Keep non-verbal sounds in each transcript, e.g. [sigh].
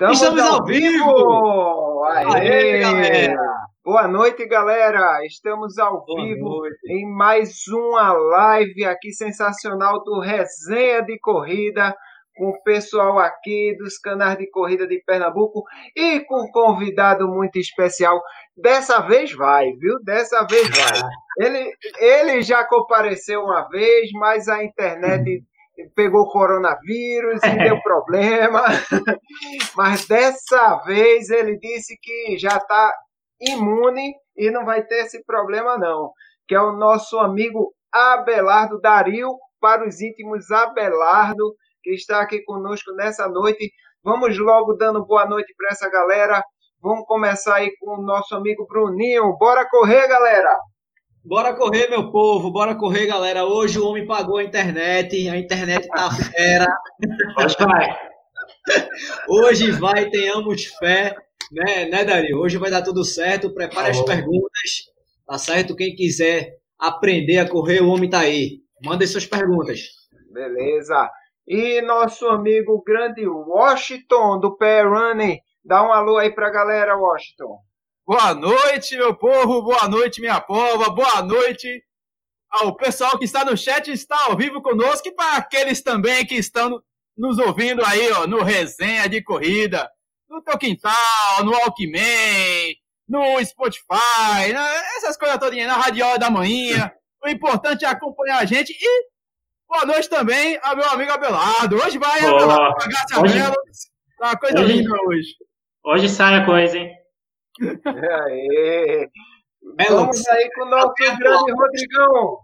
Estamos, Estamos ao, ao vivo! vivo! Aê, Aê Boa noite, galera! Estamos ao Boa vivo noite. em mais uma live aqui sensacional do Resenha de Corrida, com o pessoal aqui dos canais de corrida de Pernambuco e com um convidado muito especial. Dessa vez vai, viu? Dessa vez vai. [laughs] Ele, ele já compareceu uma vez, mas a internet [laughs] pegou coronavírus e deu problema. [laughs] Mas dessa vez ele disse que já está imune e não vai ter esse problema, não. Que é o nosso amigo Abelardo Dario, para os íntimos Abelardo, que está aqui conosco nessa noite. Vamos logo dando boa noite para essa galera. Vamos começar aí com o nosso amigo Bruninho. Bora correr, galera! Bora correr, meu povo, bora correr, galera. Hoje o homem pagou a internet, a internet tá [laughs] fera. Hoje vai. Hoje vai, tenhamos fé, né, né, Dario? Hoje vai dar tudo certo. Prepare as perguntas, tá certo? Quem quiser aprender a correr, o homem tá aí. Manda suas perguntas. Beleza. E nosso amigo grande Washington, do Pé Running. Dá um alô aí pra galera, Washington. Boa noite, meu povo, boa noite, minha pova, boa noite ao pessoal que está no chat, está ao vivo conosco e para aqueles também que estão nos ouvindo aí, ó, no resenha de corrida, no teu quintal, no Alckmin, no Spotify, essas coisas todinhas, na radiola da manhã. O importante é acompanhar a gente e boa noite também ao meu amigo Abelardo. Hoje vai, Abelardo, hoje... Tá uma coisa hoje... linda hoje. Hoje sai a coisa, hein? Aê. Vamos aí com o nosso grande Rodrigão.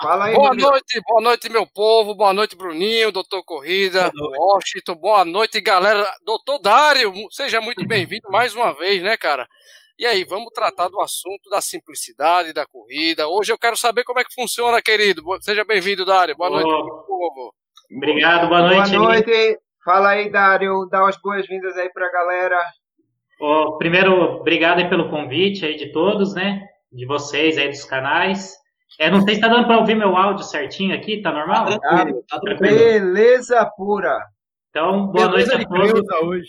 Fala aí, boa Rodrigo. noite, boa noite, meu povo. Boa noite, Bruninho, doutor Corrida, Washington. Boa noite, galera. Doutor Dário, seja muito bem-vindo mais uma vez, né, cara? E aí, vamos tratar do assunto da simplicidade da corrida. Hoje eu quero saber como é que funciona, querido. Seja bem-vindo, Dário. Boa noite, meu povo. Obrigado, boa noite. Boa noite. Fala aí, Dário. Dá as boas-vindas aí pra galera. Oh, primeiro, obrigado pelo convite aí de todos, né? De vocês aí dos canais. É, não sei se está dando para ouvir meu áudio certinho aqui, tá normal? Tá tranquilo, tá tranquilo. Beleza pura. Então, boa Beleza noite a todos. Hoje.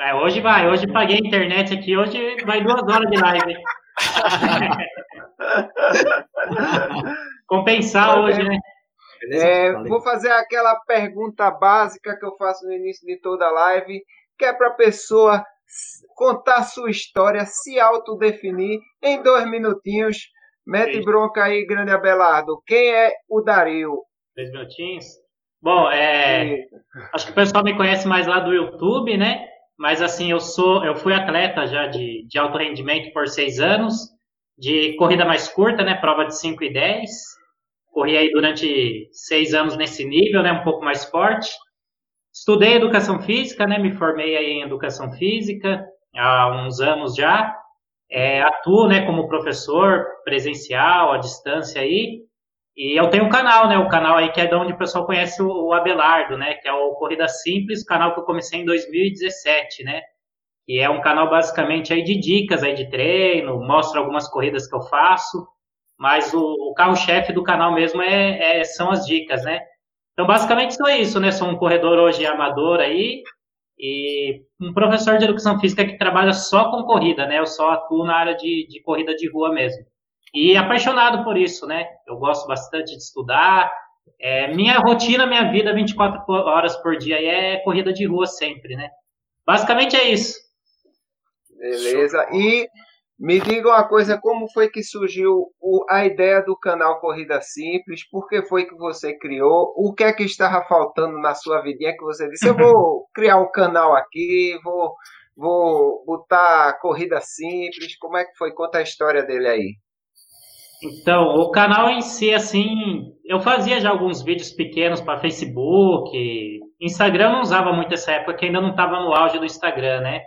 É, hoje vai, hoje paguei a internet aqui, hoje vai duas horas de live. [laughs] Compensar hoje, né? É, vou fazer aquela pergunta básica que eu faço no início de toda a live, que é para a pessoa contar sua história, se autodefinir em dois minutinhos. Mete bronca aí, grande Abelardo. Quem é o Dario? Dois minutinhos? Bom, é, acho que o pessoal me conhece mais lá do YouTube, né? Mas assim, eu sou, eu fui atleta já de, de alto rendimento por seis anos, de corrida mais curta, né? Prova de 5 e 10. Corri aí durante seis anos nesse nível, né? Um pouco mais forte. Estudei educação física, né? Me formei aí em educação física há uns anos já. É, atuo, né, como professor presencial, à distância aí. E eu tenho um canal, né? O canal aí que é de onde o pessoal conhece o, Abelardo, né? Que é o Corrida Simples, canal que eu comecei em 2017, né? E é um canal basicamente aí de dicas aí de treino, mostra algumas corridas que eu faço, mas o, o carro-chefe do canal mesmo é, é, são as dicas, né? Então, basicamente, só isso, né? Sou um corredor hoje amador aí e um professor de educação física que trabalha só com corrida, né? Eu só atuo na área de, de corrida de rua mesmo. E apaixonado por isso, né? Eu gosto bastante de estudar. É, minha rotina, minha vida, 24 horas por dia é corrida de rua sempre, né? Basicamente é isso. Beleza. E me diga uma coisa, como foi que surgiu o, a ideia do canal Corrida Simples? Por que foi que você criou? O que é que estava faltando na sua vidinha que você disse, eu vou [laughs] criar um canal aqui, vou, vou botar Corrida Simples. Como é que foi? Conta a história dele aí. Então, o canal em si, assim, eu fazia já alguns vídeos pequenos para Facebook, Instagram não usava muito essa época, que ainda não estava no auge do Instagram, né?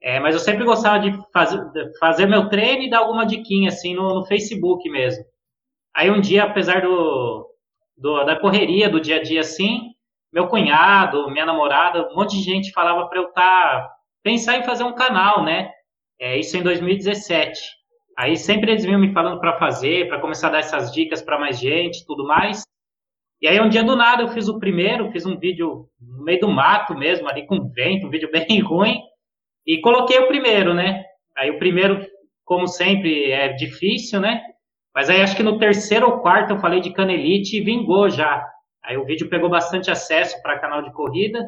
É, mas eu sempre gostava de fazer, de fazer meu treino e dar alguma diquinha assim no, no, Facebook mesmo. Aí um dia, apesar do, do, da correria do dia a dia assim, meu cunhado, minha namorada, um monte de gente falava para eu estar tá, pensar em fazer um canal, né? É, isso em 2017. Aí sempre eles vinham me falando para fazer, para começar a dar essas dicas para mais gente, tudo mais. E aí um dia do nada eu fiz o primeiro, fiz um vídeo no meio do mato mesmo, ali com vento, um vídeo [laughs] bem ruim, e coloquei o primeiro, né? Aí o primeiro, como sempre, é difícil, né? Mas aí acho que no terceiro ou quarto eu falei de canelite e vingou já. Aí o vídeo pegou bastante acesso para canal de corrida.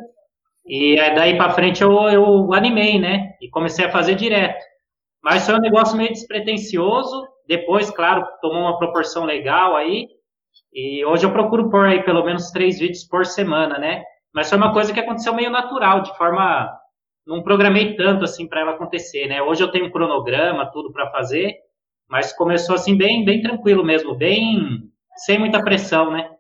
E daí para frente eu, eu animei, né? E comecei a fazer direto. Mas foi um negócio meio despretensioso. Depois, claro, tomou uma proporção legal aí. E hoje eu procuro pôr aí pelo menos três vídeos por semana, né? Mas foi uma coisa que aconteceu meio natural, de forma. Não programei tanto assim para ela acontecer, né? Hoje eu tenho um cronograma, tudo para fazer, mas começou assim bem, bem tranquilo mesmo, bem sem muita pressão, né?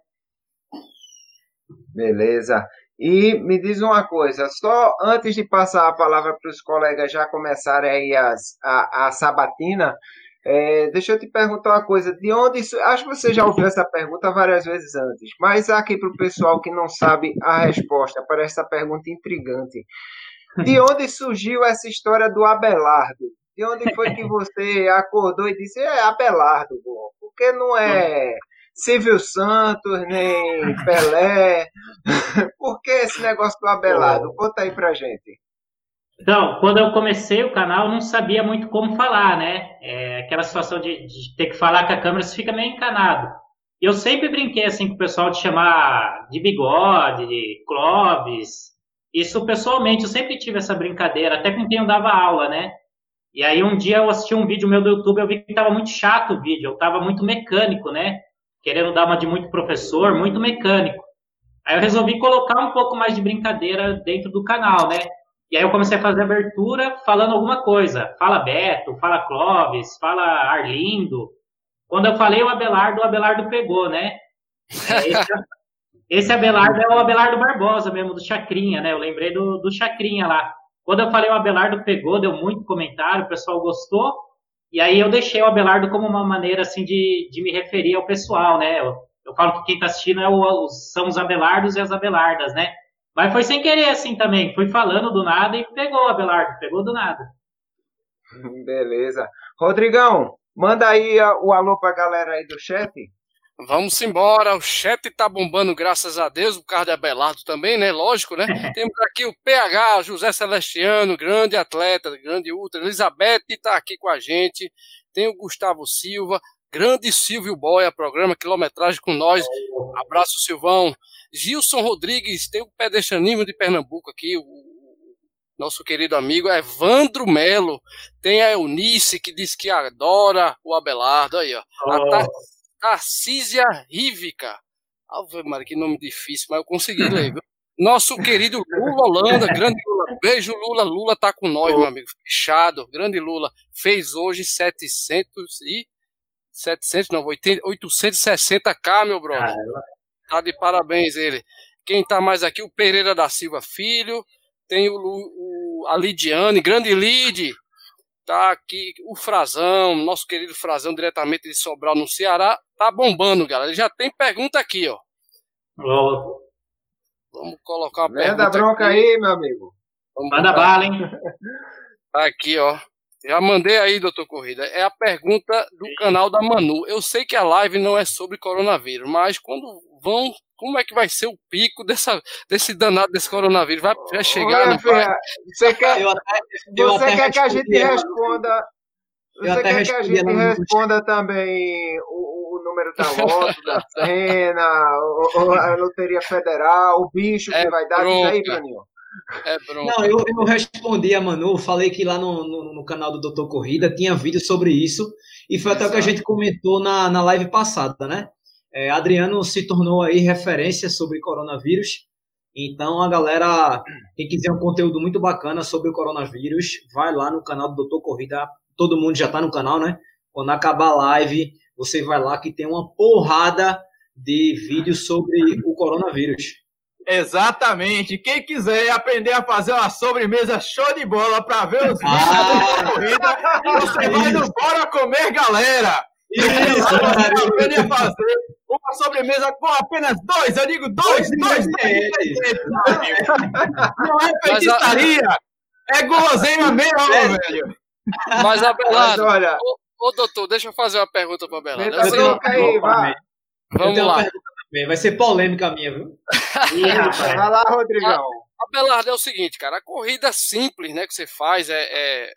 Beleza. E me diz uma coisa, só antes de passar a palavra para os colegas já começarem aí as, a, a sabatina, é, deixa eu te perguntar uma coisa, de onde isso, acho que você já ouviu essa pergunta várias vezes antes, mas aqui para o pessoal que não sabe a resposta para essa pergunta intrigante, de onde surgiu essa história do Abelardo? De onde foi que [laughs] você acordou e disse, é Abelardo, bom, porque não é Silvio Santos, nem Pelé, [laughs] por que esse negócio do Abelardo? Conta aí pra gente. Então, quando eu comecei o canal, eu não sabia muito como falar, né? É, aquela situação de, de, ter que falar com a câmera, você fica meio encanado. Eu sempre brinquei assim com o pessoal de chamar de bigode, de Clóvis. Isso pessoalmente, eu sempre tive essa brincadeira, até com quem eu dava aula, né? E aí um dia eu assisti um vídeo meu do YouTube, eu vi que estava muito chato o vídeo, eu estava muito mecânico, né? Querendo dar uma de muito professor, muito mecânico. Aí eu resolvi colocar um pouco mais de brincadeira dentro do canal, né? E aí eu comecei a fazer abertura falando alguma coisa. Fala Beto, fala Clóvis, fala Arlindo. Quando eu falei o Abelardo, o Abelardo pegou, né? Esse, esse Abelardo é o Abelardo Barbosa mesmo, do Chacrinha, né? Eu lembrei do, do Chacrinha lá. Quando eu falei o Abelardo pegou, deu muito comentário, o pessoal gostou. E aí eu deixei o Abelardo como uma maneira, assim, de, de me referir ao pessoal, né? Eu, eu falo que quem está assistindo é o, são os Abelardos e as Abelardas, né? Mas foi sem querer assim também. Fui falando do nada e pegou, Abelardo. Pegou do nada. Beleza. Rodrigão, manda aí o alô pra galera aí do chat. Vamos embora, o chat tá bombando, graças a Deus, o carro de Abelardo também, né? Lógico, né? [laughs] Temos aqui o PH, José Celestiano, grande atleta, grande ultra, Elizabeth tá aqui com a gente, tem o Gustavo Silva, grande Silvio Boia, programa Quilometragem com nós, abraço Silvão, Gilson Rodrigues, tem o pedestrianismo de Pernambuco aqui, o nosso querido amigo Evandro Melo, tem a Eunice que diz que adora o Abelardo, aí ó, oh. a Tarcísia Rívica, Ave Maria, que nome difícil, mas eu consegui ler, viu? Nosso querido Lula Holanda, [laughs] grande Lula, beijo Lula, Lula tá com nós, meu amigo, fechado, grande Lula, fez hoje 700 e 700, não, 860k, meu brother. Tá de parabéns ele. Quem tá mais aqui? O Pereira da Silva Filho. Tem o, o a Lidiane, grande Lid. Tá aqui o Frazão, nosso querido Frazão, diretamente de Sobral, no Ceará. Tá bombando, galera. Já tem pergunta aqui, ó. Vamos colocar uma pergunta. Manda bronca aqui. aí, meu amigo. Vamos Manda bala, hein? Tá aqui, ó. Já mandei aí, doutor Corrida. É a pergunta do canal da Manu. Eu sei que a live não é sobre coronavírus, mas quando vão, como é que vai ser o pico dessa, desse danado desse coronavírus? Vai, vai chegar? Olha, vai? Você quer, eu até, eu você até quer que a gente responda? Você quer que a gente responda também o, o, número da [laughs] lote, da cena, a Loteria Federal, o bicho é que vai dar? Isso aí, Bruninho. É Não, eu, eu respondi a Manu, falei que lá no, no, no, canal do Doutor Corrida tinha vídeo sobre isso, e foi Exato. até o que a gente comentou na, na live passada, né? É, Adriano se tornou aí referência sobre coronavírus, então a galera, quem quiser um conteúdo muito bacana sobre o coronavírus, vai lá no canal do Doutor Corrida, todo mundo já está no canal, né? Quando acabar a live, você vai lá que tem uma porrada de vídeos sobre o coronavírus. Exatamente. Quem quiser aprender a fazer uma sobremesa show de bola para ver os vídeos ah, da corrida, você vai no Bora Comer, galera. Isso, você aprender a fazer uma sobremesa com apenas dois, eu digo dois, dois, dois. Não é feitiçaria, é guloseima mesmo, é. velho. Mas, Abelardo, Mas olha... ô, ô, doutor, deixa eu fazer uma pergunta para Abelardo. Aí, vai. Vamos lá Vai ser polêmica a minha, viu? [laughs] Vai lá, Rodrigão. Abelardo, é o seguinte, cara, a corrida simples, né, que você faz é, é,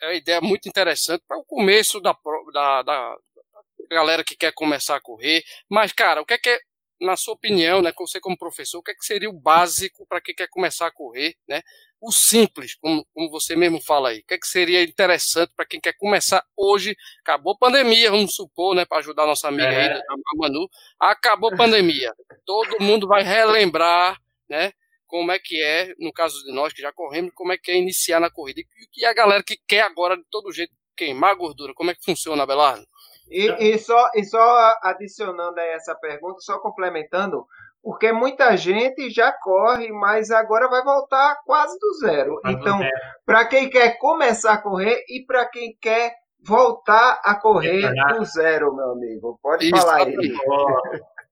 é uma ideia muito interessante para o começo da, da, da, galera que quer começar a correr. Mas, cara, o que é que é, na sua opinião, né, você como professor, o que é que seria o básico para quem quer começar a correr, né? O simples, como, como você mesmo fala aí. O que é que seria interessante para quem quer começar hoje? Acabou a pandemia, vamos supor, né, para ajudar a nossa amiga é. aí, a Manu. Acabou a pandemia. [laughs] Todo mundo vai relembrar, né? como é que é, no caso de nós que já corremos, como é que é iniciar na corrida. E a galera que quer agora de todo jeito queimar gordura, como é que funciona, Belardo? E, e, só, e só adicionando a essa pergunta, só complementando, porque muita gente já corre, mas agora vai voltar quase do zero. então, para quem quer começar a correr e para quem quer voltar a correr do zero, meu amigo, pode Isso, falar aí.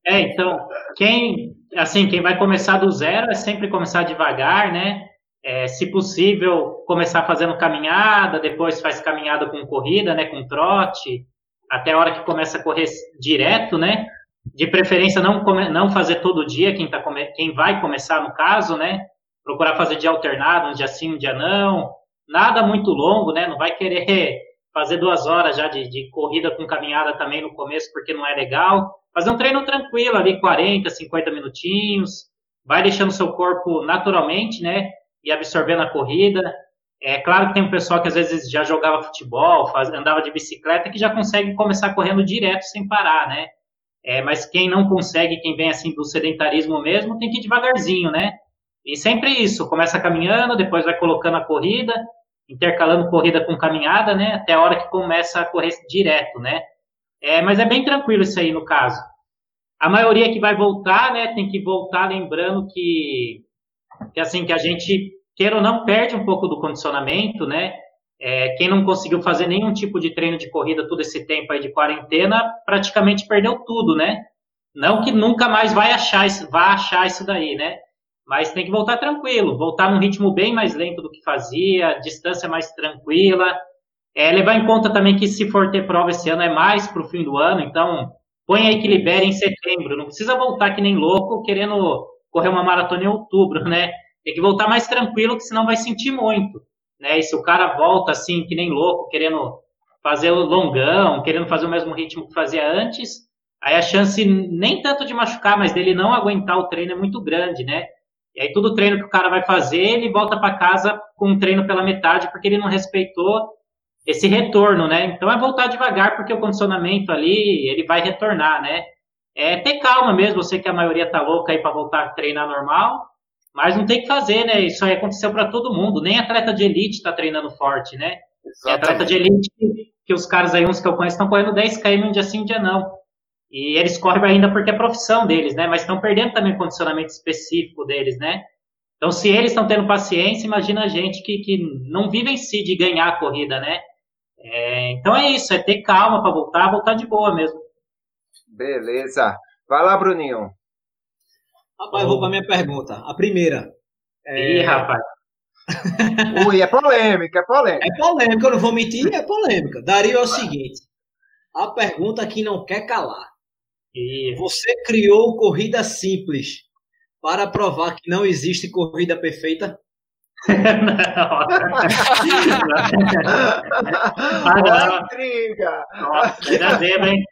É, então, quem, assim, quem vai começar do zero é sempre começar devagar, né? É, se possível, começar fazendo caminhada, depois faz caminhada com corrida, né? Com trote, até a hora que começa a correr direto, né? De preferência, não, come, não fazer todo dia, quem, tá come, quem vai começar no caso, né? Procurar fazer dia alternado, um dia sim, um dia não. Nada muito longo, né? Não vai querer [laughs] fazer duas horas já de, de corrida com caminhada também no começo, porque não é legal Fazer um treino tranquilo ali, 40, 50 minutinhos, vai deixando seu corpo naturalmente, né? E absorvendo a corrida. É claro que tem um pessoal que às vezes já jogava futebol, faz, andava de bicicleta, que já consegue começar correndo direto sem parar, né? É, mas quem não consegue, quem vem assim do sedentarismo mesmo, tem que ir devagarzinho, né? E sempre isso, começa caminhando, depois vai colocando a corrida, intercalando corrida com caminhada, né? Até a hora que começa a correr direto, né? É, mas é bem tranquilo isso aí no caso. A maioria que vai voltar, né, tem que voltar lembrando que, que assim, que a gente, queira ou não, perde um pouco do condicionamento, né? É, quem não conseguiu fazer nenhum tipo de treino de corrida todo esse tempo aí de quarentena, praticamente perdeu tudo, né? Não que nunca mais vai achar isso, vai achar isso daí, né? Mas tem que voltar tranquilo, voltar num ritmo bem mais lento do que fazia, distância mais tranquila, é, levar em conta também que se for ter prova esse ano é mais para o fim do ano, então põe aí que em setembro. Não precisa voltar que nem louco querendo correr uma maratona em outubro, né? Tem que voltar mais tranquilo, que senão vai sentir muito. Né? E se o cara volta assim, que nem louco, querendo fazer o longão, querendo fazer o mesmo ritmo que fazia antes, aí a chance nem tanto de machucar, mas dele não aguentar o treino é muito grande, né? E aí todo treino que o cara vai fazer, ele volta para casa com um treino pela metade, porque ele não respeitou esse retorno, né? Então é voltar devagar, porque o condicionamento ali, ele vai retornar, né? É ter calma mesmo, você que a maioria tá louca aí para voltar a treinar normal, mas não tem que fazer, né? Isso aí aconteceu para todo mundo, nem atleta de elite tá treinando forte, né? É atleta de elite que, que, os caras aí, uns que eu conheço, estão correndo 10 km um dia sim, um dia não. E eles correm ainda porque é profissão deles, né? Mas estão perdendo também o condicionamento específico deles, né? Então, se eles estão tendo paciência, imagina a gente que, que não vive em si de ganhar a corrida, né? É, então é isso, é ter calma para voltar, voltar de boa mesmo. Beleza. Vai lá, Bruninho. Rapaz, vou para minha pergunta. A primeira. É... Ih, rapaz. [laughs] Ui, é polêmica, é polêmica. É polêmica, eu não vou mentir, é polêmica. Daria é o seguinte: a pergunta que não quer calar. E você criou corrida simples para provar que não existe corrida perfeita? Não. ah, não. Intriga. Nossa, verdadeiro, hein?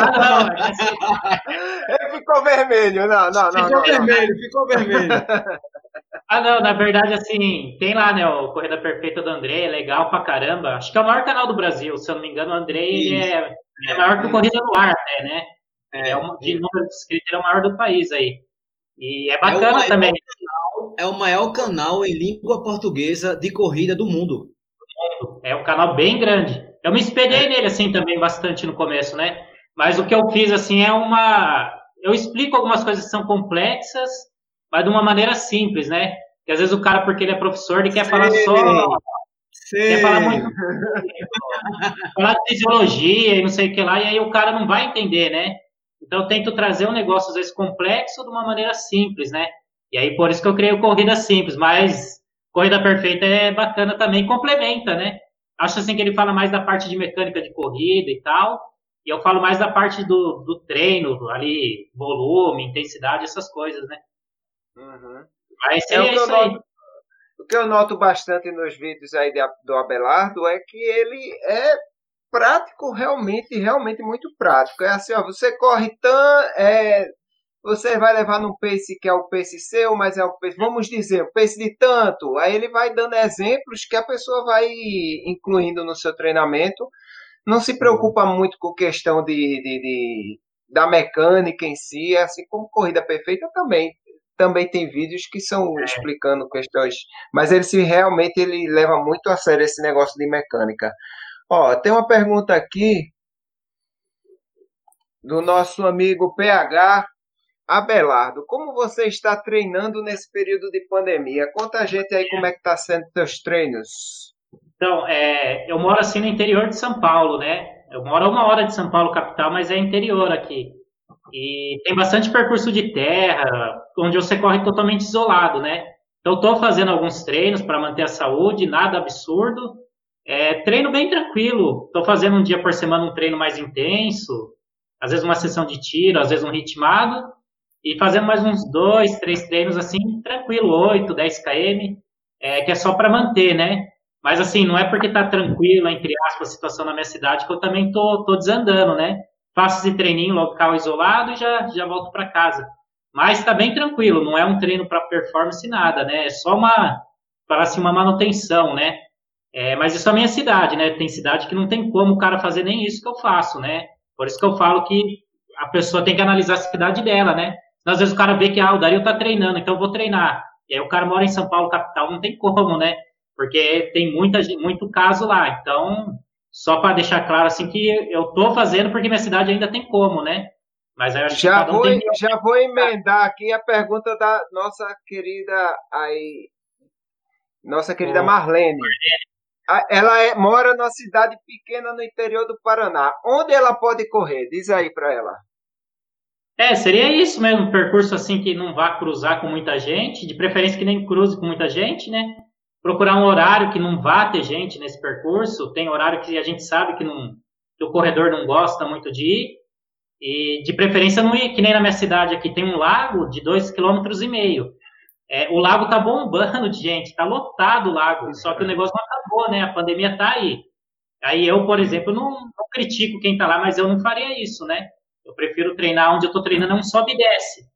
Ah, não, é assim. Ele ficou vermelho, não, não, não. Ficou não, vermelho, não. ficou vermelho. [laughs] Ah, não, na verdade, assim, tem lá, né, o Corrida Perfeita do André, é legal pra caramba. Acho que é o maior canal do Brasil, se eu não me engano, o André ele é, é maior que o Corrida no Ar, até, né? É, é um, de número de inscritos, ele é o maior do país aí. E é bacana é também. É o maior canal em língua portuguesa de corrida do mundo. É um canal bem grande. Eu me espelhei é. nele assim também bastante no começo, né? Mas o que eu fiz assim é uma. Eu explico algumas coisas que são complexas, mas de uma maneira simples, né? Que às vezes o cara, porque ele é professor, ele quer Sim. falar só. Sim. Quer falar muito. [laughs] falar de fisiologia e não sei o que lá, e aí o cara não vai entender, né? Então, eu tento trazer um negócio, às vezes, complexo de uma maneira simples, né? E aí, por isso que eu creio corrida simples, mas corrida perfeita é bacana também, complementa, né? Acho assim que ele fala mais da parte de mecânica de corrida e tal, E eu falo mais da parte do, do treino, ali, volume, intensidade, essas coisas, né? Uhum. Mas é, o, que eu noto, o que eu noto bastante nos vídeos aí de, do Abelardo é que ele é prático, realmente, realmente muito prático. É assim, ó, você corre tão, é, você vai levar num pace que é o pace seu, mas é o pace, vamos dizer, o pace de tanto. Aí ele vai dando exemplos que a pessoa vai incluindo no seu treinamento. Não se preocupa muito com questão de, de, de da mecânica em si, assim como corrida perfeita também. Também tem vídeos que são é. explicando questões, mas ele se realmente ele leva muito a sério esse negócio de mecânica. Ó, tem uma pergunta aqui do nosso amigo PH Abelardo, como você está treinando nesse período de pandemia? Conta a gente aí como é que está sendo seus treinos. Então, é, eu moro assim no interior de São Paulo, né? Eu moro a uma hora de São Paulo, capital, mas é interior aqui. E tem bastante percurso de terra, onde você corre totalmente isolado, né? Então, estou fazendo alguns treinos para manter a saúde, nada absurdo. É, treino bem tranquilo. Estou fazendo um dia por semana um treino mais intenso, às vezes uma sessão de tiro, às vezes um ritmado e fazendo mais uns dois, três treinos assim, tranquilo, 8, 10 km, é, que é só para manter, né? Mas assim, não é porque tá tranquilo, entre aspas, a situação na minha cidade, que eu também tô, tô desandando, né? Faço esse treininho local isolado e já, já volto para casa. Mas tá bem tranquilo, não é um treino para performance nada, né? É só uma, para assim, uma manutenção, né? É, mas isso é a minha cidade, né? Tem cidade que não tem como o cara fazer nem isso que eu faço, né? Por isso que eu falo que a pessoa tem que analisar a cidade dela, né? Às vezes o cara vê que ah, o Dario tá treinando, então eu vou treinar. E aí o cara mora em São Paulo, capital, não tem como, né? Porque tem muita, muito caso lá. Então, só para deixar claro assim que eu tô fazendo porque minha cidade ainda tem como, né? Mas eu acho já que vou, tem... já vou emendar aqui a pergunta da nossa querida aí, nossa querida Marlene. Ela é, mora numa cidade pequena no interior do Paraná. Onde ela pode correr? Diz aí para ela. É, seria isso mesmo, um percurso assim que não vá cruzar com muita gente, de preferência que nem cruze com muita gente, né? Procurar um horário que não vá ter gente nesse percurso, tem horário que a gente sabe que, não, que o corredor não gosta muito de ir, e de preferência não ir, que nem na minha cidade aqui tem um lago de dois quilômetros e meio. É, o lago tá bombando de gente, tá lotado o lago, só que o negócio não acabou, né? A pandemia tá aí. Aí eu, por exemplo, não, não critico quem tá lá, mas eu não faria isso, né? Eu prefiro treinar onde eu estou treinando é um sobe e desce.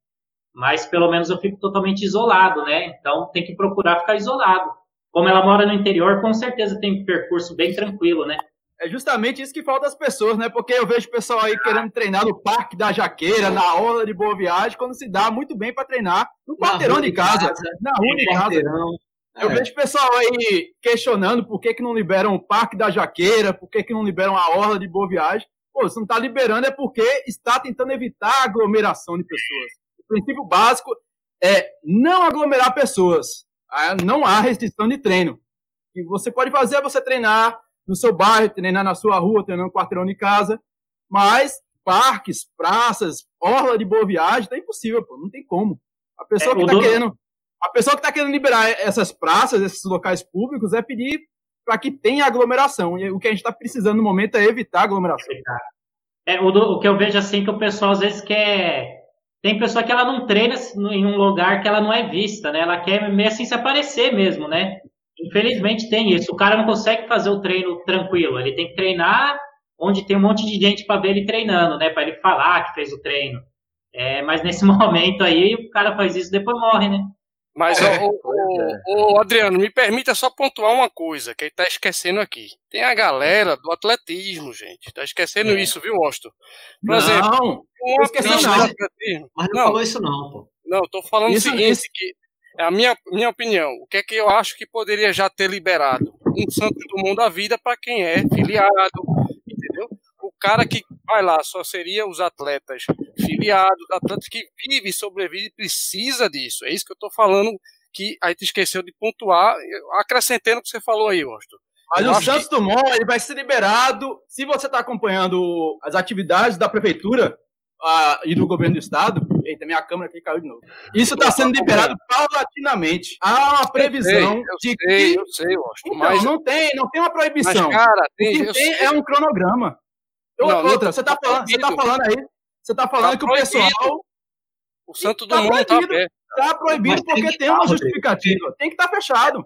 Mas pelo menos eu fico totalmente isolado, né? Então tem que procurar ficar isolado. Como ela mora no interior, com certeza tem um percurso bem tranquilo, né? É justamente isso que falta às pessoas, né? Porque eu vejo o pessoal aí querendo treinar no Parque da Jaqueira, na Orla de Boa Viagem, quando se dá muito bem para treinar no quarteirão de casa, casa, na rua de casa. Eu é. vejo o pessoal aí questionando por que, que não liberam o Parque da Jaqueira, por que, que não liberam a Orla de Boa Viagem. Pô, se não está liberando é porque está tentando evitar a aglomeração de pessoas. O princípio básico é não aglomerar pessoas. Ah, não há restrição de treino. O que você pode fazer é você treinar no seu bairro, treinar na sua rua, treinar no quarteirão de casa, mas parques, praças, orla de boa viagem, tá impossível, pô, não tem como. A pessoa é, que está dono... querendo, a pessoa que está querendo liberar essas praças, esses locais públicos, é pedir para que tenha aglomeração. E o que a gente está precisando no momento é evitar aglomeração. É, o, o, que eu vejo assim que o pessoal às vezes quer. Tem pessoa que ela não treina em um lugar que ela não é vista, né? Ela quer meio assim se aparecer mesmo, né? Infelizmente tem isso. O cara não consegue fazer o treino tranquilo. Ele tem que treinar onde tem um monte de gente para ver ele treinando, né? Para ele falar que fez o treino. É, mas nesse [laughs] momento aí o cara faz isso depois morre, né? Mas, é, o, o, o, Adriano, me permita só pontuar uma coisa que ele tá esquecendo aqui. Tem a galera do atletismo, gente. Tá esquecendo é. isso, viu, Austin? Por não, exemplo, não esqueci não. Mas não, não, falou isso não, pô. Não, tô falando isso, o seguinte, isso. que é a minha, minha opinião. O que é que eu acho que poderia já ter liberado? Um santo do mundo da vida para quem é filiado, entendeu? O cara que vai lá só seria os atletas filiados, atletas que vive e sobrevive e precisa disso. É isso que eu estou falando que a gente esqueceu de pontuar, acrescentando o que você falou aí, Austin. Mas eu o Santos que... Dumont ele vai ser liberado se você está acompanhando as atividades da prefeitura uh, e do governo do estado. Eita, minha câmera aqui caiu de novo. Isso está sendo liberado paulatinamente. Há uma previsão eu sei, eu de sei, que. Eu sei, Austin, então, mas... não tem, não tem uma proibição. Mas, cara, tem, o que tem é um cronograma. Não, outra, você tá, falando, você tá falando aí, você tá falando tá que proibido. o pessoal. O Santo do tá Mundo tá aberto. Tá proibido porque tem, tem uma justificativa. Tem que estar tá fechado.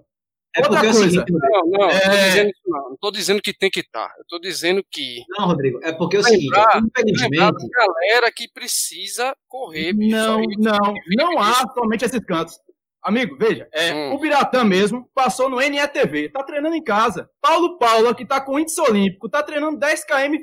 É Outra coisa. É o seguinte, não, não, é... não, não tô dizendo que tem que estar. Tá. Eu tô dizendo que. Não, Rodrigo, é porque é o seguinte, infelizmente. galera que precisa correr. Não, não, não há somente esses cantos. Amigo, veja, é, hum. o Biratã mesmo passou no NETV, tá treinando em casa. Paulo Paula, que tá com índice olímpico, tá treinando 10 km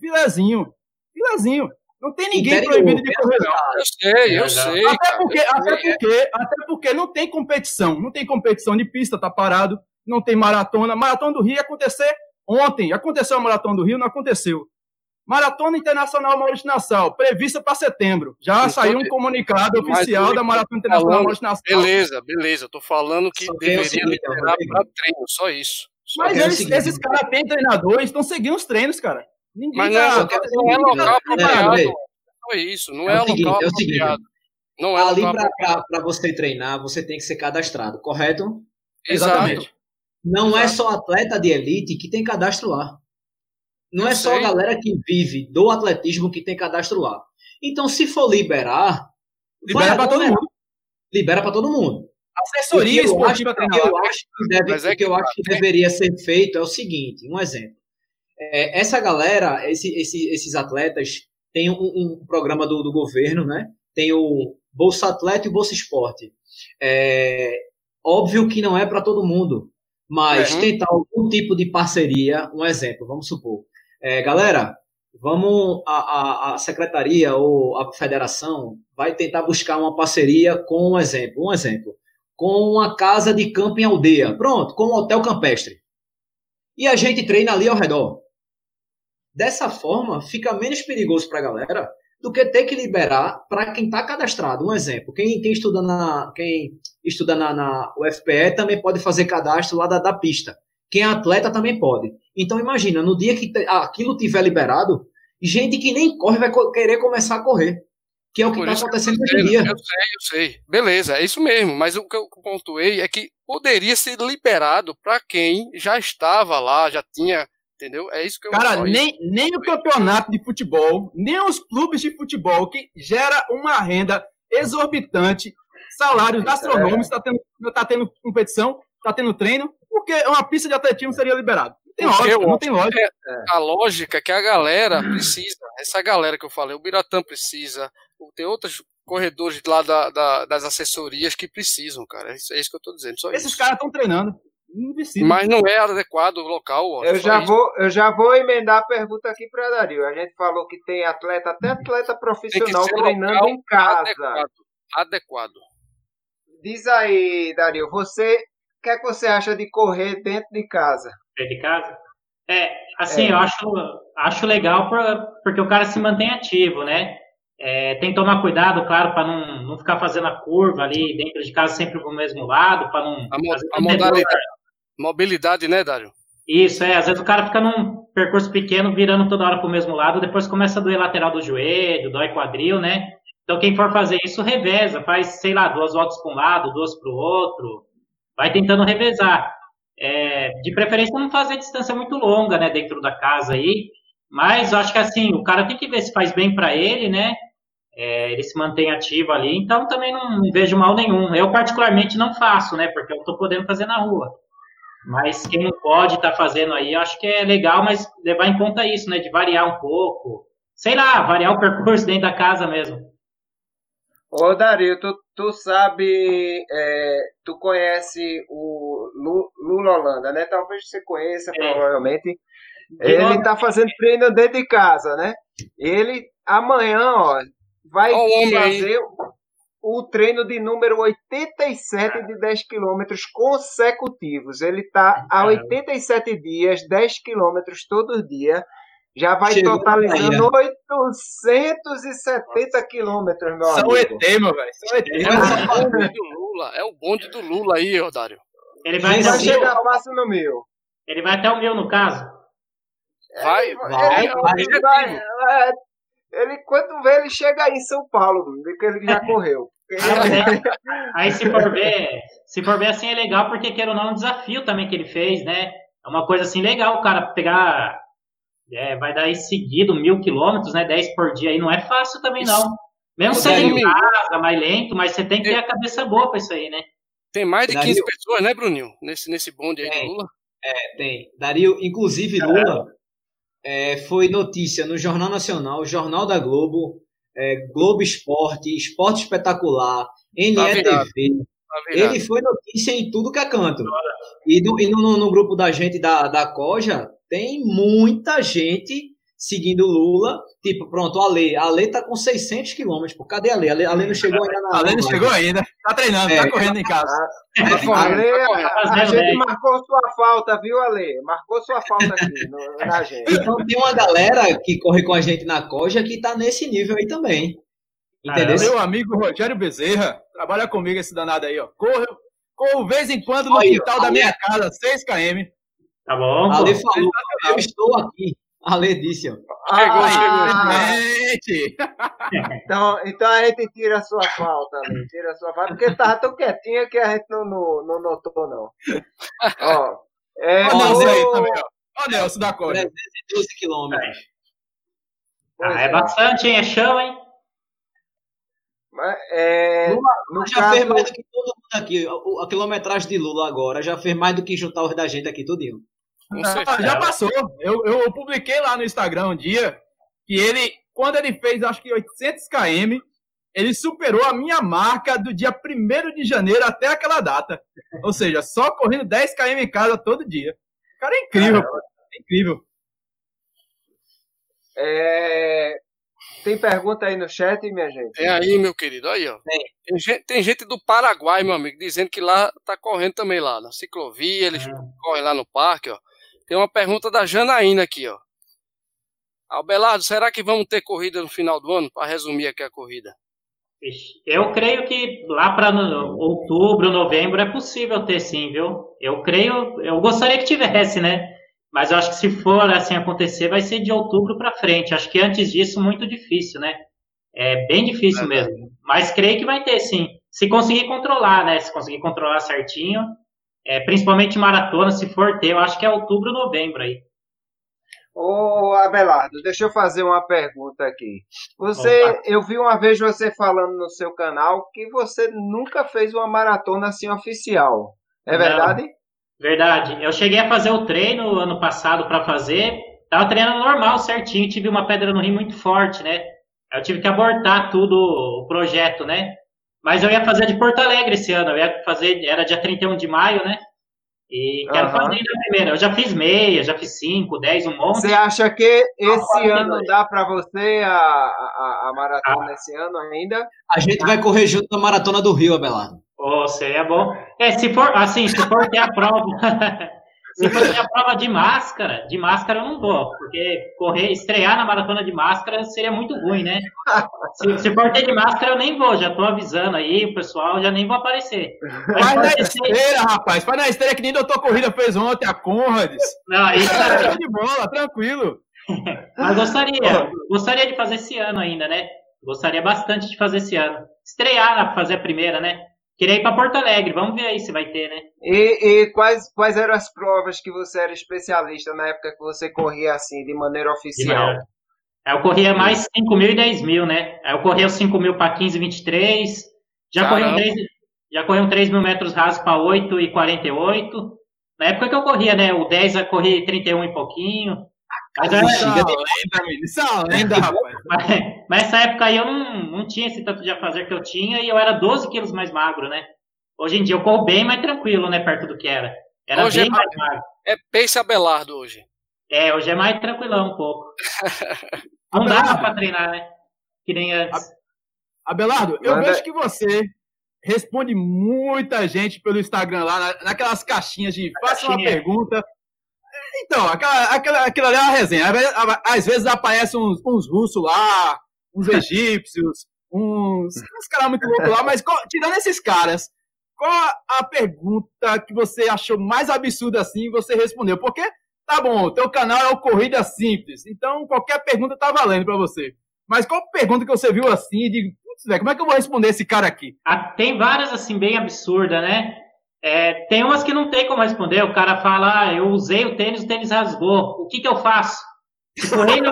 filezinho. Filezinho. Não tem ninguém Interior, proibido de correr, não. Eu sei, eu sei. Até cara, porque, até, sei. Porque, até porque não tem competição. Não tem competição de pista, tá parado. Não tem maratona. Maratona do Rio ia acontecer ontem. Aconteceu a Maratona do Rio, não aconteceu. Maratona Internacional Maurício Nassau, prevista para setembro. Já saiu um comunicado oficial da Maratona Internacional Maurício Nassau. Beleza, beleza. Eu tô falando que só deveria liberar para treino, só isso. Só Mas eles, esses caras têm treinadores, estão seguindo os treinos, cara. Ninguém Mas não, tá, não é local apropriado. É, não é isso, não é, é seguinte, local é apropriado. Não é Ali para você treinar, você tem que ser cadastrado, correto? Exatamente. Não Exato. é só atleta de elite que tem cadastro lá. Não é só a galera que vive do atletismo que tem cadastro lá. Então, se for liberar. Libera para todo mundo. Libera para todo mundo. Assessoria esportiva eu acho que, deve, é que, eu acho que deveria ser feito é o seguinte: um exemplo. É, essa galera, esse, esse, esses atletas, tem um, um programa do, do, governo, né? Tem o Bolsa Atleta e o Bolsa Esporte. É, óbvio que não é para todo mundo, mas uhum. tentar algum tipo de parceria, um exemplo, vamos supor. É, galera, vamos a, a, a, secretaria ou a federação vai tentar buscar uma parceria com um exemplo, um exemplo, com uma casa de campo em aldeia, pronto, com um hotel campestre. E a gente treina ali ao redor. Dessa forma, fica menos perigoso para a galera do que ter que liberar para quem está cadastrado. Um exemplo, quem, quem estuda na quem estuda na, na UFPE também pode fazer cadastro lá da, da pista. Quem é atleta também pode. Então imagina, no dia que aquilo tiver liberado, gente que nem corre vai querer começar a correr. Que é o que está acontecendo hoje em dia. Eu sei, eu sei. Beleza, é isso mesmo. Mas o que eu pontuei é que poderia ser liberado para quem já estava lá, já tinha Entendeu? É isso que eu Cara, nem, nem o campeonato de futebol, nem os clubes de futebol, que gera uma renda exorbitante, salários astronômicos, está tendo, tá tendo competição, está tendo treino, porque uma pista de atletismo seria liberado. Não tem lógica, não tem lógica. É, a lógica é que a galera precisa, essa galera que eu falei, o Biratã precisa, tem outros corredores lá da, da, das assessorias que precisam, cara. É isso, é isso que eu estou dizendo. Esses caras estão treinando. Mas não é adequado o local. Eu já, vou, eu já vou emendar a pergunta aqui para Dario. A gente falou que tem atleta, até atleta profissional treinando em casa. Adequado. adequado. Diz aí, Dario, você, o que é que você acha de correr dentro de casa? Dentro de casa? É, assim, é. eu acho, acho legal pra, porque o cara se mantém ativo, né? É, tem que tomar cuidado, claro, para não, não ficar fazendo a curva ali dentro de casa sempre pro mesmo lado, para não. A, a modalidade, Mobilidade, né, Dário? Isso, é. Às vezes o cara fica num percurso pequeno, virando toda hora para o mesmo lado, depois começa a doer lateral do joelho, dói quadril, né? Então quem for fazer isso, reveza, faz, sei lá, duas voltas para um lado, duas para o outro, vai tentando revezar. É, de preferência não fazer distância muito longa, né, dentro da casa aí, mas eu acho que assim, o cara tem que ver se faz bem para ele, né? É, ele se mantém ativo ali, então também não, não, vejo mal nenhum. Eu particularmente não faço, né, porque eu estou podendo fazer na rua. Mas quem não pode estar tá fazendo aí, eu acho que é legal, mas levar em conta isso, né? De variar um pouco. Sei lá, variar o percurso dentro da casa mesmo. Ô Dario, tu, tu sabe, é, tu conhece o Lula Holanda, né? Talvez você conheça, é. provavelmente. Ele tá fazendo treino dentro de casa, né? Ele amanhã, ó, vai fazer o treino de número 87 de 10 quilômetros consecutivos. Ele está há 87 dias, 10 quilômetros todo dia. Já vai Chegou totalizando 870 quilômetros, meu São amigo. ET, meu velho. São ET. É o [laughs] bonde do Lula. É o bonde do Lula aí, Odário. Ele vai, vai chegar fácil no meu. Ele vai até o meu, no caso? Vai, vai. vai, vai, vai ele, quando vê, ele chega aí em São Paulo, que ele já [laughs] correu. aí se for ver, se for ver assim é legal, porque quer ou não, é um desafio também que ele fez, né? É uma coisa assim legal, o cara pegar É, vai dar aí seguido mil quilômetros, né? 10 por dia aí não é fácil também, não. Mesmo sendo em casa, mais lento, mas você tem que ter a cabeça boa pra isso aí, né? Tem mais de 15 Dario... pessoas, né, Bruninho? Nesse, nesse bonde aí do Lula. É, tem. Dario, inclusive, Lula é, foi notícia no Jornal Nacional, Jornal da Globo, é, Globo Esporte, Esporte Espetacular, NETV. Tá tá ele foi notícia em tudo que é canto. E, no, e no, no, grupo da gente da, da Coja, tem muita gente seguindo Lula. Tipo, pronto, a Lei. A Lei tá com 600 quilômetros. Cadê a Lei? A Lei, a Lei não chegou ainda na. A Lei não chegou ainda. Tá treinando, tá é, tá correndo em casa. Tá a, Lei, a, a gente marcou sua falta, viu, Ale? Marcou sua falta aqui no, na gente. Então tem uma galera que corre com a gente na Coja que tá nesse nível aí também. Entendeu? meu amigo Rogério Bezerra trabalha comigo esse danado aí, ó. Corre, corro vez em quando no quintal da minha casa, 6 km. Tá bom. Ale falou, eu estou aqui. Disse, ó. Chegou, ah, chegou. [laughs] então, então a gente tira a sua falta, Ale. Tira a sua falta, porque tava tão quietinha que a gente não, não, não notou, não. ó. É, Olha o Nelson aí também, ó. Olha o Nelson da Cor. 312 quilômetros. Ah, é, é bastante, hein? É chão, hein? É, Lula, Lula já caso... fez mais do que todo mundo aqui. A, a, quilometragem de Lula agora já fez mais do que juntar os da gente aqui tudinho. Não, já passou. Eu, eu publiquei lá no Instagram um dia que ele, quando ele fez acho que 800 km, ele superou a minha marca do dia 1 de janeiro até aquela data. Ou seja, só correndo 10 km em casa todo dia. O cara é incrível, é incrível. É, tem pergunta aí no chat, minha gente? É aí, meu querido. Aí, ó. Tem. Tem, gente, tem gente do Paraguai, meu amigo, dizendo que lá tá correndo também lá, na ciclovia, eles ah. correm lá no parque, ó. Tem uma pergunta da Janaína aqui, ó. Albelardo, será que vamos ter corrida no final do ano? Para resumir aqui a corrida. Eu creio que lá para outubro, novembro é possível ter sim, viu? Eu creio, eu gostaria que tivesse, né? Mas eu acho que se for assim acontecer, vai ser de outubro para frente. Acho que antes disso, muito difícil, né? É bem difícil é mesmo. Mas creio que vai ter, sim. Se conseguir controlar, né? Se conseguir controlar certinho. É, principalmente maratona, se for ter, eu acho que é outubro, novembro aí. Ô, Abelardo, deixa eu fazer uma pergunta aqui. Você, Opa. eu vi uma vez você falando no seu canal que você nunca fez uma maratona assim oficial. É Não. verdade? Verdade. Eu cheguei a fazer o treino ano passado para fazer. Tava treinando normal, certinho. Tive uma pedra no rim muito forte, né? Eu tive que abortar tudo o projeto, né? Mas eu ia fazer de Porto Alegre esse ano. Eu ia fazer, era dia 31 de maio, né? E quero uhum. fazer na primeira. Eu já fiz meia, já fiz cinco, dez, um monte. Você acha que esse ah, ano dá para você a, a, a maratona ah. esse ano ainda? A gente vai correr junto na maratona do Rio, Abelardo. Oh, seria bom. É, se for assim, se for ter a prova. [laughs] se for ter a prova de máscara, de máscara eu não vou, porque correr, estrear na maratona de máscara seria muito ruim, né? Se, se for ter de máscara, eu nem vou, já tô avisando aí, o pessoal já nem vou aparecer. Faz na esteira, rapaz, faz na esteira que nem doutor Corrida fez ontem, a Conrads. Não, isso é de bola, tranquilo. [laughs] Mas gostaria, gostaria de fazer esse ano ainda, né? Gostaria bastante de fazer esse ano. Estrear, fazer a primeira, né? Queria ir para Porto Alegre, vamos ver aí se vai ter, né? E, e, quais, quais eram as provas que você era especialista na época que você corria assim, de maneira oficial? De Eu corria mais 5 mil e 10 mil, né? Eu corria os 5 mil para 15 23. Já corri, um 3, já corri um 3 mil metros rasos para 8 e 48. Na época que eu corria, né? O 10 eu corri 31 e pouquinho. Mas é, isso é uma lenda, isso é uma lenda, rapaz. Mas, mas nessa época aí eu não, não tinha esse tanto de a fazer que eu tinha e eu era 12 quilos mais magro, né? Hoje em dia eu corro bem mais tranquilo, né? Perto do que era. Era hoje bem é, mais magro. É pace Abelardo hoje. É, hoje é mais tranquilão um pouco. [laughs] não dava pra treinar, né? Que nem antes. Abelardo, eu vejo que você responde muita gente pelo Instagram lá, naquelas caixinhas de faça uma pergunta, então, aquela, aquela, aquilo ali é uma resenha. Às vezes aparecem uns, uns russos lá, uns egípcios, [laughs] uns, uns caras muito loucos lá, mas tirando esses caras, qual a pergunta que você achou mais absurda assim e você respondeu? Porque, tá bom, teu canal é o Corrida Simples, então qualquer pergunta tá valendo para você. Mas qual pergunta que você viu assim e digo, como é que eu vou responder esse cara aqui? Ah, tem várias assim bem absurdas, né? É, tem umas que não tem como responder. O cara fala, ah, eu usei o tênis, o tênis rasgou. O que, que eu faço? Tipo, ele,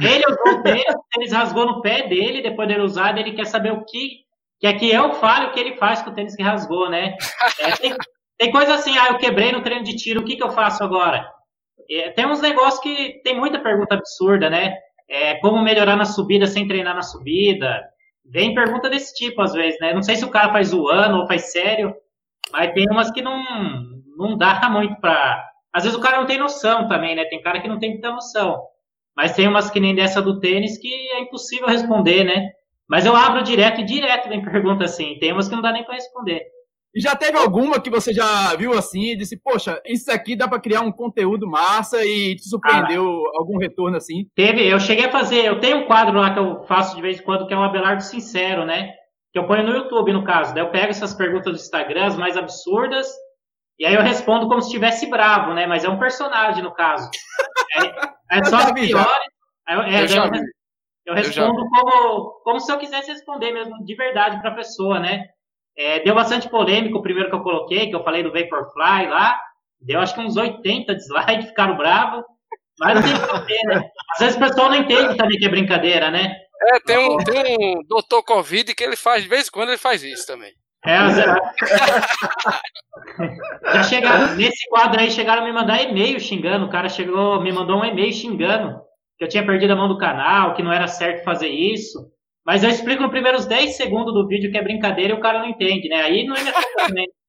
ele usou o tênis, tênis rasgou no pé dele, depois dele usar, ele quer saber o que. Que é que eu fale o que ele faz com o tênis que rasgou, né? É, tem, tem coisa assim, ah, eu quebrei no treino de tiro, o que, que eu faço agora? É, tem uns negócios que tem muita pergunta absurda, né? É, como melhorar na subida sem treinar na subida? Vem pergunta desse tipo, às vezes, né? Não sei se o cara faz zoando ou faz sério, mas tem umas que não, não dá muito pra. Às vezes o cara não tem noção também, né? Tem cara que não tem muita noção. Mas tem umas que nem dessa do tênis que é impossível responder, né? Mas eu abro direto e direto vem pergunta assim. Tem umas que não dá nem para responder. E já teve alguma que você já viu assim e disse, poxa, isso aqui dá para criar um conteúdo massa e te surpreendeu ah, algum retorno assim? Teve, eu cheguei a fazer, eu tenho um quadro lá que eu faço de vez em quando que é um Abelardo Sincero, né? Que eu ponho no YouTube, no caso. Daí eu pego essas perguntas do Instagram, as mais absurdas, e aí eu respondo como se estivesse bravo, né? Mas é um personagem, no caso. É, é só as piores. Eu, é, eu, eu, eu respondo eu como, como se eu quisesse responder mesmo, de verdade, para a pessoa, né? É, deu bastante polêmica o primeiro que eu coloquei, que eu falei do Vaporfly lá. Deu acho que uns 80 dislikes, [laughs] ficaram bravos. Mas não tem que né? Às vezes o pessoal não entende também que é brincadeira, né? É, tem um, tem um doutor Covid que ele faz, de vez em quando ele faz isso também. É, [laughs] já chegaram, nesse quadro aí, chegaram a me mandar e-mail xingando. O cara chegou, me mandou um e-mail xingando que eu tinha perdido a mão do canal, que não era certo fazer isso. Mas eu explico nos primeiros 10 segundos do vídeo que é brincadeira e o cara não entende, né? Aí não é também. [laughs]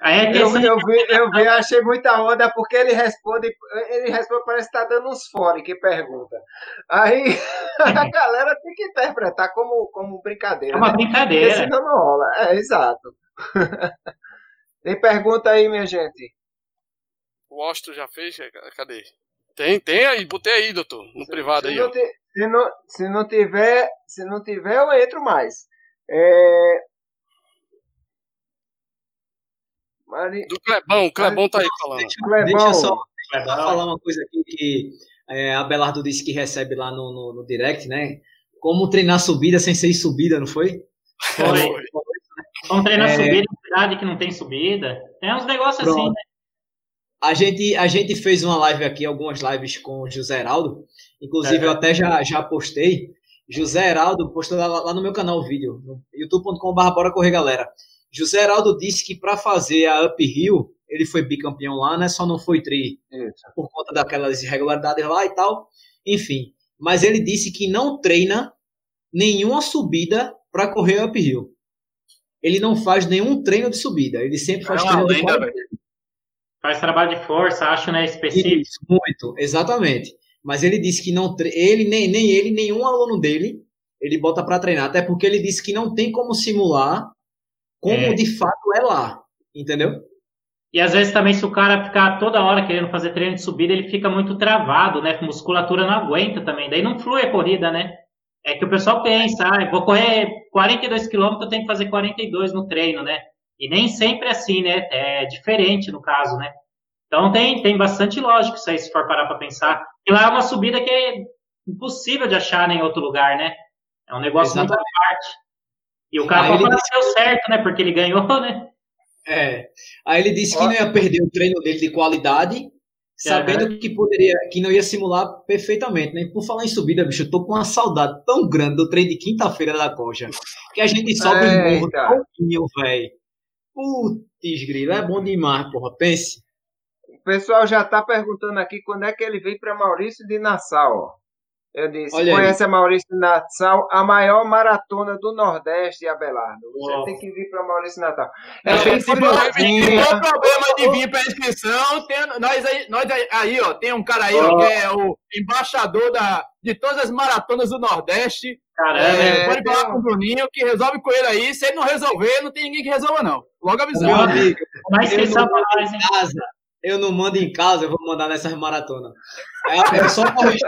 Aí é eu, eu, vi, eu vi, [laughs] achei muita onda porque ele responde, ele responde, parece que está dando uns fora que pergunta. Aí [laughs] a galera tem que interpretar como, como brincadeira. É uma né? brincadeira. Porque senão não rola. É, exato. [laughs] tem pergunta aí, minha gente? O Austin já fez? Cadê? Tem, tem aí, botei aí, doutor, no se, privado se aí. Não te, se, não, se não tiver, se não tiver, eu entro mais. É... Mari... Do Clebão, o Clebão tá aí falando. Deixa, Clebão. deixa só falar uma coisa aqui que é, a Belardo disse que recebe lá no, no, no, direct, né? Como treinar subida sem ser subida, não foi? Foi. foi. Como treinar é... subida em cidade que não tem subida. Tem uns negócios assim, Pronto. assim, né? A gente, a gente fez uma live aqui, algumas lives com o José Heraldo. Inclusive, é. eu até já, já postei. José Heraldo postou lá, lá no meu canal o vídeo, youtube.com.br Bora Correr Galera. José Heraldo disse que para fazer a Uphill, ele foi bicampeão lá, né? Só não foi tri Isso. por conta daquelas irregularidades lá e tal. Enfim. Mas ele disse que não treina nenhuma subida para correr uphill. Ele não faz nenhum treino de subida. Ele sempre faz é treino lenda, de Faz trabalho de força, acho, né? Específico. Isso, muito, exatamente. Mas ele disse que não ele nem, nem ele, nenhum aluno dele, ele bota para treinar, até porque ele disse que não tem como simular como é. de fato é lá, entendeu? E às vezes também se o cara ficar toda hora querendo fazer treino de subida, ele fica muito travado, né? A musculatura não aguenta também, daí não flui a corrida, né? É que o pessoal pensa, ah, vou correr 42 km, eu tenho que fazer 42 no treino, né? E nem sempre é assim, né? É diferente no caso, né? Então tem, tem bastante lógico isso aí, se for parar para pensar. E lá é uma subida que é impossível de achar em outro lugar, né? É um negócio Exatamente. muito à parte. E o cara falou que deu certo, né? Porque ele ganhou, [laughs] né? É. Aí ele disse que não ia perder o treino dele de qualidade, sabendo uhum. que poderia, que não ia simular perfeitamente, né? Por falar em subida, bicho, eu tô com uma saudade tão grande do treino de quinta-feira da Coja, que a gente sobe o morro tão pouquinho, velho. Putz, grilo, é bom demais, porra. Pense. O pessoal já tá perguntando aqui quando é que ele vem para Maurício de Nassau. Eu disse, Olha conhece aí. a Maurício de Nassau, a maior maratona do Nordeste, Abelardo. Você tem que vir para Maurício de Natal. É, é bem se for problema de vir para inscrição, tem, nós, aí, nós aí, ó, tem um cara aí, ó, que é o embaixador da, de todas as maratonas do Nordeste. Caramba, é, pode falar com o Bruninho que resolve com ele aí. Se ele não resolver, não tem ninguém que resolva, não. Logo avisando. Meu amigo, mas eu não mando em casa. Eu não mando em casa, eu vou mandar nessas maratonas. É, é [laughs] só corrigir,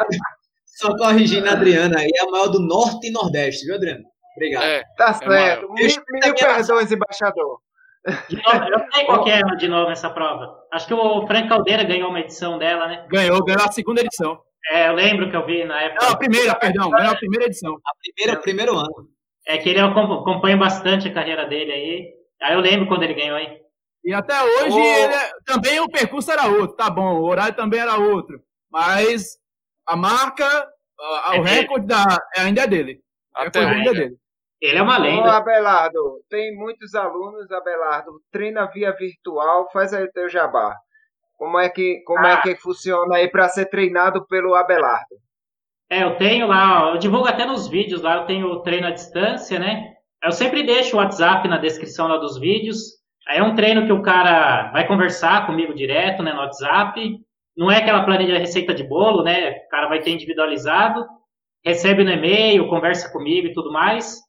só corrigindo a Adriana aí, é a maior do Norte e Nordeste, viu, Adriana? Obrigado. É, tá é certo. É mil, mil perdões, embaixador. Novo, eu não sei qual que é de novo [laughs] essa prova. Acho que o Frank Caldeira ganhou uma edição dela, né? Ganhou, ganhou a segunda edição. É, eu lembro que eu vi na época. Não, a primeira, perdão, é a primeira edição. A primeira, o primeiro ano. É que ele acompanha bastante a carreira dele aí. Aí eu lembro quando ele ganhou aí. E até hoje oh. ele, também o percurso era outro, tá bom, o horário também era outro. Mas a marca, a, é o recorde da, ainda é dele. Até ainda é dele. Ele é uma lenda. Ô, Abelardo, tem muitos alunos, Abelardo, treina via virtual, faz aí o teu jabá. Como é que, como é ah. é que funciona aí para ser treinado pelo Abelardo? É, eu tenho lá, eu divulgo até nos vídeos lá, eu tenho treino à distância, né? Eu sempre deixo o WhatsApp na descrição lá dos vídeos. Aí é um treino que o cara vai conversar comigo direto, né, no WhatsApp. Não é aquela planilha de receita de bolo, né? O cara vai ter individualizado, recebe no e-mail, conversa comigo e tudo mais.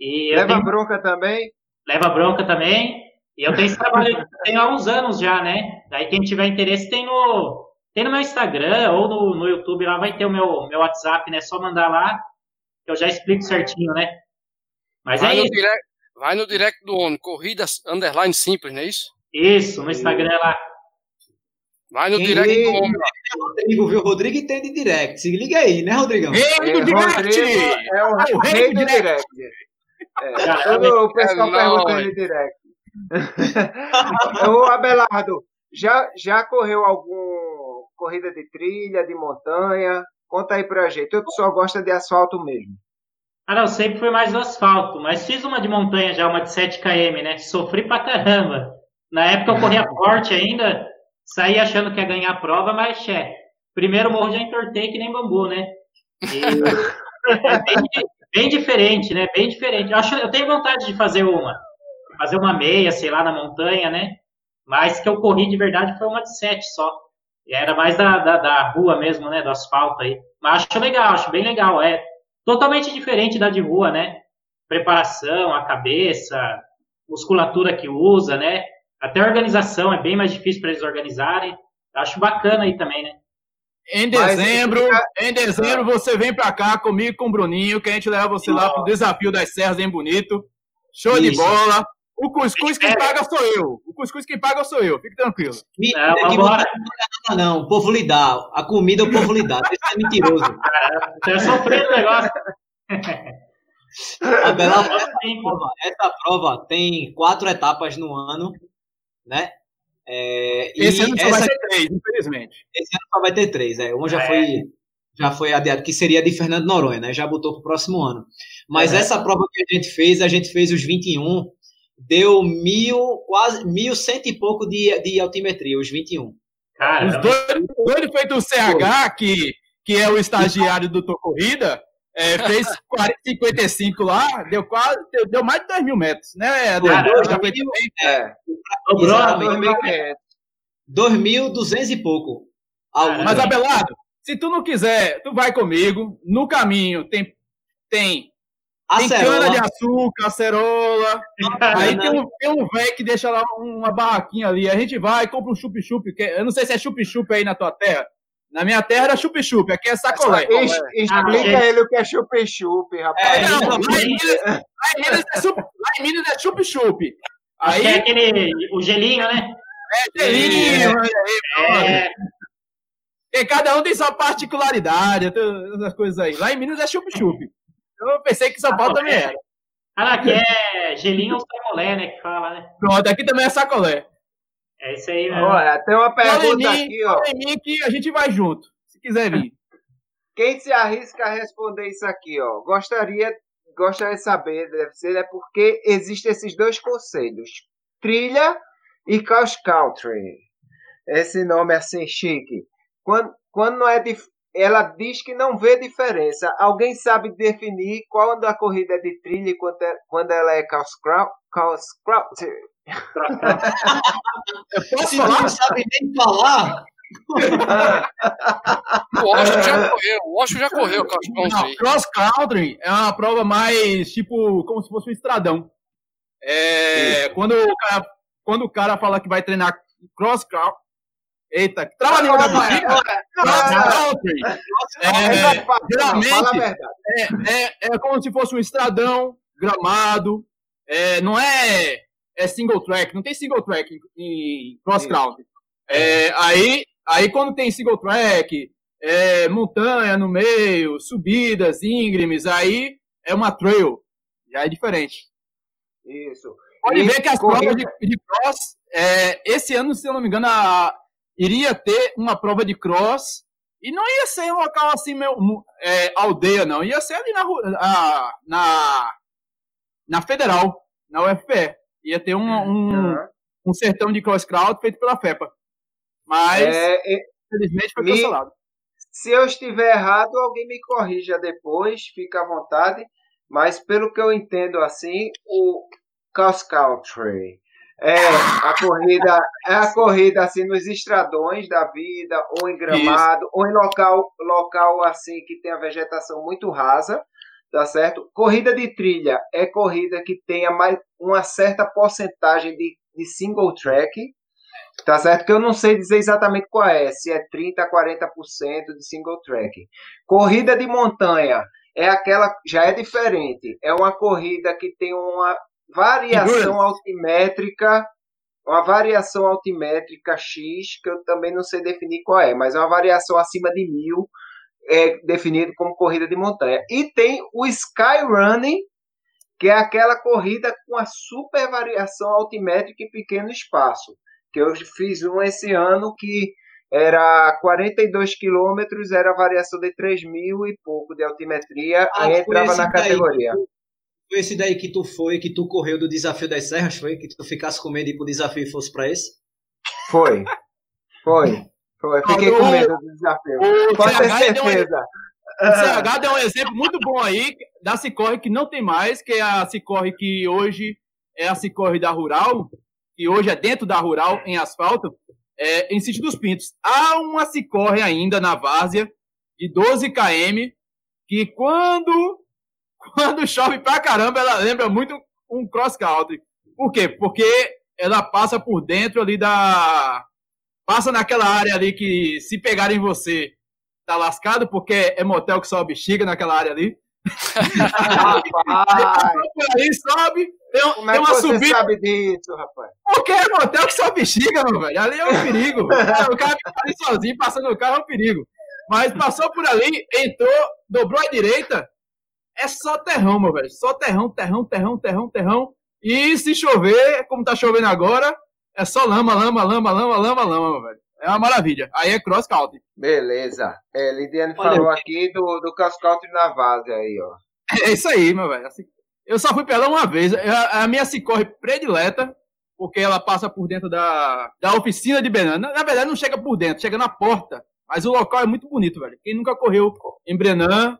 E Leva tenho... bronca também? Leva bronca também. E eu tenho esse trabalho [laughs] tenho há uns anos já, né? Daí quem tiver interesse tem no, tem no meu Instagram ou no, no YouTube lá, vai ter o meu, meu WhatsApp, né? Só mandar lá, que eu já explico certinho, né? Mas vai é isso. Direct, vai no direct do ONU, corridas underline simples, não é isso? Isso, no Instagram lá. Vai no Quem direct do homem. Rodrigo, viu? Rodrigo entende direct. Se liga aí, né, Rodrigão? Rei do direct! É o rei do direct. É, todo o pessoal é perguntando direct. [laughs] Ô, Abelardo, já, já correu algum corrida de trilha, de montanha? Conta aí pra gente. Eu só gosta de asfalto mesmo. Ah, não, sempre foi mais do asfalto, mas fiz uma de montanha já, uma de 7 km, né? Sofri pra caramba. Na época eu corria forte ainda, saí achando que ia ganhar a prova, mas, é, primeiro morro já entortei que nem bambu, né? E, [laughs] é bem, bem, diferente, né? Bem diferente. Eu, acho, eu tenho vontade de fazer uma, fazer uma meia, sei lá, na montanha, né? Mas que eu corri de verdade foi uma de 7 só. E era mais da, da, da rua mesmo, né? Do asfalto aí. Mas acho legal, acho bem legal. É, totalmente diferente da de rua, né? Preparação, a cabeça, musculatura que usa, né? Até a organização é bem mais difícil para eles organizarem. Acho bacana aí também, né? Em dezembro, em dezembro você vem para cá comigo com o Bruninho, que a gente leva você lá pro desafio das serras em Bonito. Show Isso. de bola. O cuscuz quem é. paga sou eu. O cuscuz quem paga sou eu. Fique tranquilo. Não, é, vambora. Não, não, o povo lhe dá. A comida o povo lhe dá. Isso é mentiroso. Você é sofrendo o negócio. A bela prova, essa prova tem quatro etapas no ano, né? É, esse ano só essa, vai ter três, infelizmente. Esse ano só vai ter três, é. Um já é. foi já foi adiado, que seria de Fernando Noronha, né? Já botou para o próximo ano. Mas é. essa prova que a gente fez, a gente fez os 21 deu mil, quase mil cento e pouco de, de altimetria, os 21. Cara, os dois, dois feito o CH, que, que é o estagiário do Tô Corrida, é, fez 40, 55 lá, deu quase, deu, deu mais de 2 mil metros, né? Deu Cara, 2.200 e pouco. Mas, Abelardo, se tu não quiser, tu vai comigo. No caminho tem, tem tem cana de açúcar, acerola. aí tem um, tem um velho que deixa lá uma barraquinha ali. A gente vai, compra um chup-chup. Eu não sei se é chup-chup aí na tua terra. Na minha terra era chup-chup, aqui é sacolé. Es, explica ah, ele o que é chup-chup, rapaz. É, não, lá, em Minas, lá em Minas é chup-chup. É aí é aquele, o gelinho, né? É, gelinho. É. é. E cada um tem sua particularidade, essas coisas aí. Lá em Minas é chup-chup. Eu pensei que São Paulo também era. Ah, aqui é gelinho ou sacolé, né? Que fala, né? Pronto, aqui também é sacolé. É isso aí, né? Olha, tem uma pergunta mim, aqui, ó. em mim que a gente vai junto, se quiser vir. [laughs] Quem se arrisca a responder isso aqui, ó? Gostaria, gostaria de saber, deve ser, é porque existem esses dois conselhos: trilha e cross country. Esse nome assim chique. Quando, quando não é dif ela diz que não vê diferença. Alguém sabe definir quando a corrida é de trilha e quando, é, quando ela é cross country? Eu posso falar? Não sabe nem falar? o Osho já correu, o Osho já correu cross country. cross country é uma prova mais tipo como se fosse um estradão. É, quando, o cara, quando o cara fala que vai treinar cross country, Eita, trava a língua da bexiga. Geralmente, é, é, é como se fosse um estradão, gramado. É, não é, é single track, não tem single track em, cross country. É, aí, aí, quando tem single track, é, montanha no meio, subidas, íngremes, aí é uma trail. Já é diferente. Isso. Pode ver que as provas de, de cross, é, esse ano, se eu não me engano, a, iria ter uma prova de cross E não ia ser um local assim, meu, é, aldeia, não. Ia ser ali na, na, na, na Federal, na UFPE. Ia ter um, um, uhum. um sertão de cross-crowd feito pela FEPA. Mas, é, infelizmente, foi cancelado. Se eu estiver errado, alguém me corrija depois, fica à vontade. Mas pelo que eu entendo assim, o cross country é a corrida, é a corrida assim nos estradões da vida, ou em gramado, Isso. ou em local, local assim que tem a vegetação muito rasa, tá certo? Corrida de trilha é corrida que tenha mais uma certa porcentagem de, de single track, Tá certo? Que eu não sei dizer exatamente qual é, se é 30% a 40% de single track. Corrida de montanha é aquela, já é diferente. É uma corrida que tem uma variação altimétrica, uma variação altimétrica X, que eu também não sei definir qual é, mas é uma variação acima de mil, é definido como corrida de montanha. E tem o Skyrunning, que é aquela corrida com a super variação altimétrica em pequeno espaço que eu fiz um esse ano que era 42 quilômetros, era variação de 3 mil e pouco de altimetria, ah, aí entrava na categoria. Daí, foi esse daí que tu foi, que tu correu do Desafio das Serras, foi? Que tu ficasse com medo de ir pro desafio e fosse para esse? Foi, foi, foi. Fiquei com medo do desafio. Pode ter certeza. O CH deu um exemplo muito bom aí da Cicorre que não tem mais, que é a Cicorre que hoje é a Cicorre da Rural, que hoje é dentro da rural, em asfalto, é, em Sítio dos Pintos. Há uma Cicorre ainda na várzea, de 12 km, que quando, [laughs] quando chove pra caramba, ela lembra muito um cross country. Por quê? Porque ela passa por dentro ali da. Passa naquela área ali que se pegarem você, tá lascado, porque é motel que sobe bexiga naquela área ali. Rapaz! [laughs] aí sobe, tem, Como é tem uma você subida. sabe disso, rapaz? Porque é motel que só bexiga, meu velho. Ali é um perigo. o cara fica ali sozinho, passando o carro é um perigo. Mas passou por ali, entrou, dobrou à direita, é só terrão, meu velho. Só terrão, terrão, terrão, terrão, terrão. E se chover, como tá chovendo agora, é só lama, lama, lama, lama, lama, lama, velho. É uma maravilha. Aí é cross country. Beleza. É, Lidiane falou aqui do, do cross country na base aí, ó. É isso aí, meu velho. Assim, eu só fui pra uma vez. A, a minha se corre predileta, porque ela passa por dentro da, da oficina de Brenan. Na, na, verdade, não chega por dentro, chega na porta. Mas o local é muito bonito, velho. Quem nunca correu em Brenan,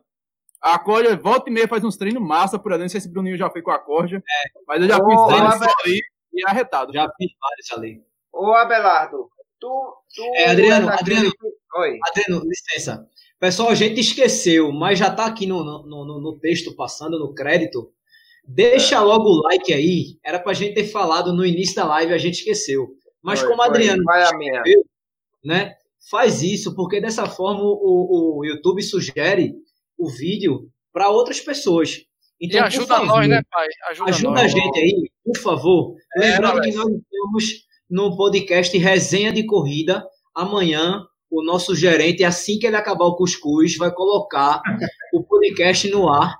a Corja volta e meia faz uns treinos massa por ali. Não sei se o Bruninho já foi com a Corja, é. mas eu já fiz treinos ali e é arretado. Já fiz vários ali. Ô, Abelardo, tu. tu é, Adriano, Adriano, Oi. Adriano, licença. Pessoal, a gente esqueceu, mas já tá aqui no, no, no, no texto passando, no crédito. Deixa é. logo o like aí. Era pra gente ter falado no início da live, a gente esqueceu. Mas foi, como Adriano vai a minha. Esqueceu, né? Faz isso, porque dessa forma o, o YouTube sugere o vídeo para outras pessoas. Então, e ajuda favor, nós, né, pai? Ajuda, ajuda a gente aí, por favor. É, Lembrando que nós estamos no podcast Resenha de Corrida. Amanhã, o nosso gerente, assim que ele acabar o cuscuz, vai colocar [laughs] o podcast no ar,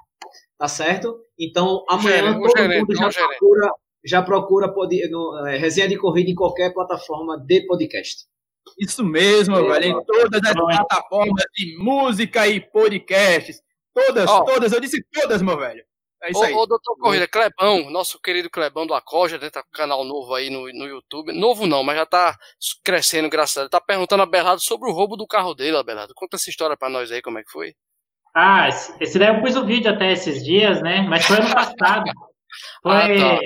tá certo? Então, amanhã todo gerente, mundo já procura, já procura pod, no, é, resenha de corrida em qualquer plataforma de podcast. Isso mesmo, é, velho. Em todas as plataformas de música e podcasts. Todas, oh. todas. Eu disse todas, meu velho. É isso ô, aí. Ô, doutor Corrida, Clebão, nosso querido Clebão do Acoja, tá com canal novo aí no, no YouTube. Novo não, mas já tá crescendo, graças a Deus. Tá perguntando a Berrado sobre o roubo do carro dele, Abelardo. Conta essa história pra nós aí, como é que foi. Ah, esse daí eu pus o vídeo até esses dias, né? Mas foi ano passado. [laughs] Foi, ah, tá.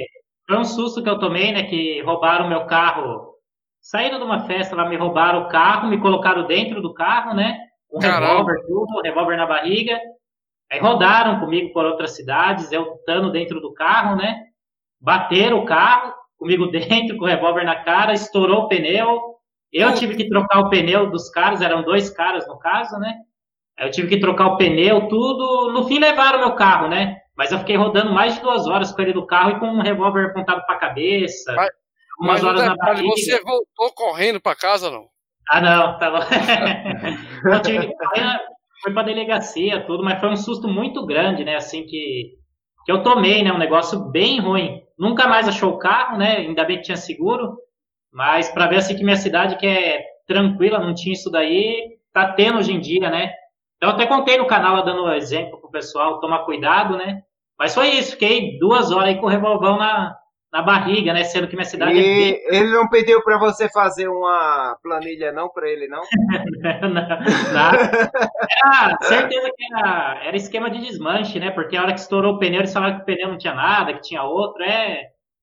foi um susto que eu tomei, né? Que roubaram meu carro. Saíram de uma festa lá, me roubaram o carro, me colocaram dentro do carro, né? Um revólver, tudo, um revólver na barriga. Aí rodaram comigo por outras cidades, eu estando dentro do carro, né? Bateram o carro, comigo [laughs] dentro, com o revólver na cara, estourou o pneu. Eu tive que trocar o pneu dos caras, eram dois caras no caso, né? Eu tive que trocar o pneu, tudo. No fim levaram meu carro, né? Mas eu fiquei rodando mais de duas horas com ele do carro e com um revólver apontado para a cabeça. Mas, umas mas horas detalhe, na barriga. Você voltou correndo para casa, não? Ah, não, tá bom. [laughs] eu tive que foi para delegacia, tudo, mas foi um susto muito grande, né? Assim que, que eu tomei, né? Um negócio bem ruim. Nunca mais achou o carro, né? Ainda bem que tinha seguro. Mas para ver assim que minha cidade que é tranquila, não tinha isso daí, tá tendo hoje em dia, né? Então, até contei no canal, dando exemplo pro pessoal tomar cuidado, né? Mas foi isso, fiquei duas horas aí com o revolvão na, na barriga, né? Sendo que minha cidade é e é ele não pediu para você fazer uma planilha não para ele não? [laughs] não, não. Era certeza que era, era esquema de desmanche, né? Porque a hora que estourou o pneu, eles falaram que o pneu não tinha nada, que tinha outro, é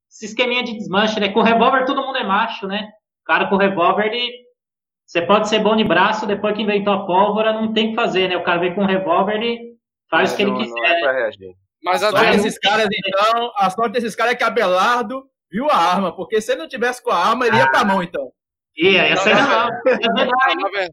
esse esqueminha de desmanche, né? Com revólver todo mundo é macho, né? O cara com revólver, ele você pode ser bom de braço, depois que inventou a pólvora, não tem que fazer, né? O cara vem com revólver, ele faz é, o que não, ele quiser. Não é pra reagir. Mas a sorte desses caras, então, a sorte desses caras é que Abelardo viu a arma, porque se ele não tivesse com a arma, ele ia pra mão, então. Ia, essa é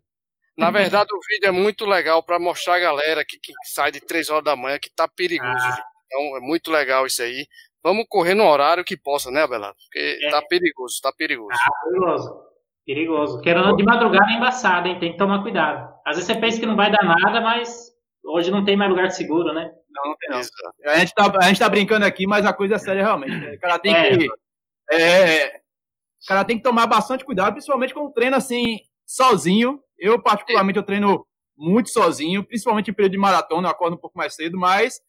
Na verdade, o vídeo é muito legal para mostrar a galera que, que, sai de 3 horas da manhã que tá perigoso. Ah. Então, é muito legal isso aí. Vamos correr no horário que possa, né, Abelardo? Porque é. tá perigoso, tá perigoso. Ah, perigoso. Perigoso. Querendo de madrugada é embaçado, hein? Tem que tomar cuidado. Às vezes você pensa que não vai dar nada, mas hoje não tem mais lugar seguro, né? Não, não tem não. A gente, tá, a gente tá brincando aqui, mas a coisa é séria realmente. Né? O cara tem é. que. É, o cara tem que tomar bastante cuidado, principalmente quando treina assim, sozinho. Eu, particularmente, eu treino muito sozinho, principalmente em período de maratona, eu acordo um pouco mais cedo, mas.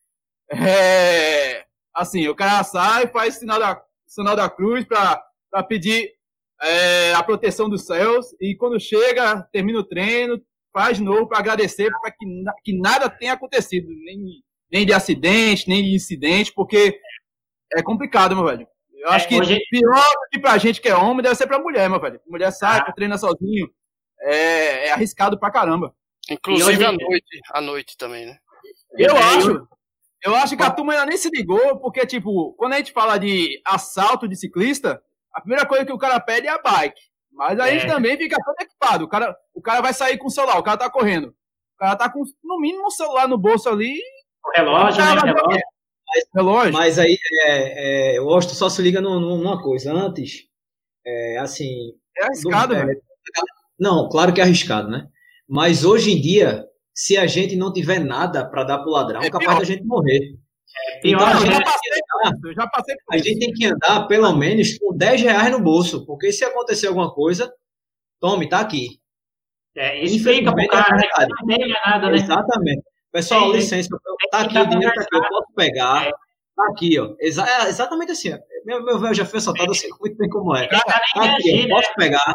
É, assim, o cara sai, faz sinal da, sinal da cruz para pedir é, a proteção dos céus, e quando chega, termina o treino, faz de novo para agradecer para que, que nada tenha acontecido, nem nem de acidente, nem de incidente, porque é complicado, meu velho. Eu acho é, que hoje... pior que pra gente que é homem deve ser pra mulher, meu velho. Mulher sai, ah. treina sozinho. É, é, arriscado pra caramba. Inclusive hoje... à noite, à noite também, né? Eu acho. Eu acho que a turma ainda nem se ligou, porque, tipo, quando a gente fala de assalto de ciclista, a primeira coisa que o cara pede é a bike. Mas a é. gente também fica todo equipado. O cara, o cara vai sair com o celular, o cara tá correndo. O cara tá com, no mínimo, um celular no bolso ali o relógio, né? O relógio. Mas, relógio. mas aí, é, é, o Austin só se liga numa coisa. Antes, é, assim... É arriscado, do, é, Não, claro que é arriscado, né? Mas hoje em dia, se a gente não tiver nada para dar pro ladrão, é capaz da gente morrer. É pior, então, eu, já passei, eu já passei por A gente tem que andar, pelo menos, com 10 reais no bolso, porque se acontecer alguma coisa, tome, tá aqui. É, isso fica pro cara, né? Não tem nada, né? Exatamente. Pessoal, licença, tá aqui, o dinheiro tá aqui, eu posso pegar. É. Tá aqui, ó. Exa é exatamente assim. Ó. Meu, meu velho já foi assaltado, eu sei muito bem [laughs] como é. Tá aqui, eu posso pegar.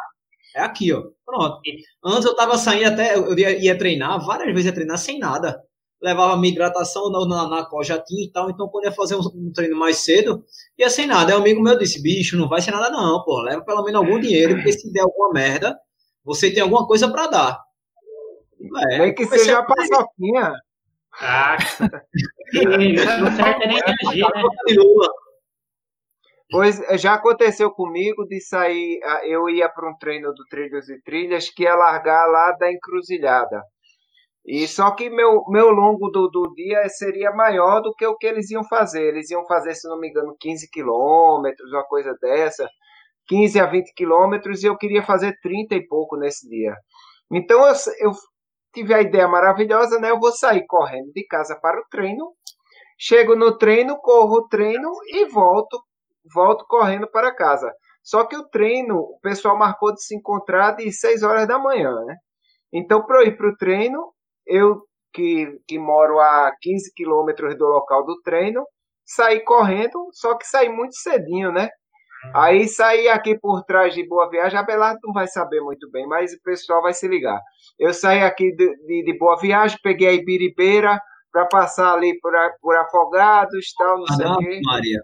É aqui, ó. Pronto. Antes eu tava saindo até, eu ia, ia treinar, várias vezes ia treinar sem nada. Levava minha hidratação na, na, na já tinha e tal, então quando ia fazer um, um, treino mais cedo, ia sem nada. Aí um amigo meu disse, bicho, não vai ser nada não, pô. Leva pelo menos algum dinheiro, porque se der alguma merda, você tem alguma coisa para dar. É, Nem que seja a paçoquinha. Ah, [laughs] não certo é nem reagir, né? Pois já aconteceu comigo de sair, eu ia para um treino do Trilhos e Trilhas que ia largar lá da encruzilhada. E só que meu, meu longo do, do dia seria maior do que o que eles iam fazer. Eles iam fazer, se não me engano, 15 quilômetros, uma coisa dessa. 15 a 20 quilômetros e eu queria fazer 30 e pouco nesse dia. Então eu, eu tive a ideia maravilhosa, né? Eu vou sair correndo de casa para o treino. Chego no treino, corro o treino e volto, volto correndo para casa. Só que o treino, o pessoal marcou de se encontrar de 6 horas da manhã, né? Então, para eu ir para o treino, eu que, que moro a 15 quilômetros do local do treino, saí correndo, só que saí muito cedinho, né? Aí saí aqui por trás de Boa Viagem, a Belardo não vai saber muito bem, mas o pessoal vai se ligar. Eu saí aqui de, de, de Boa Viagem, peguei a Ibiribeira para passar ali por, por Afogados, tal, não ah, sei o quê. Maria.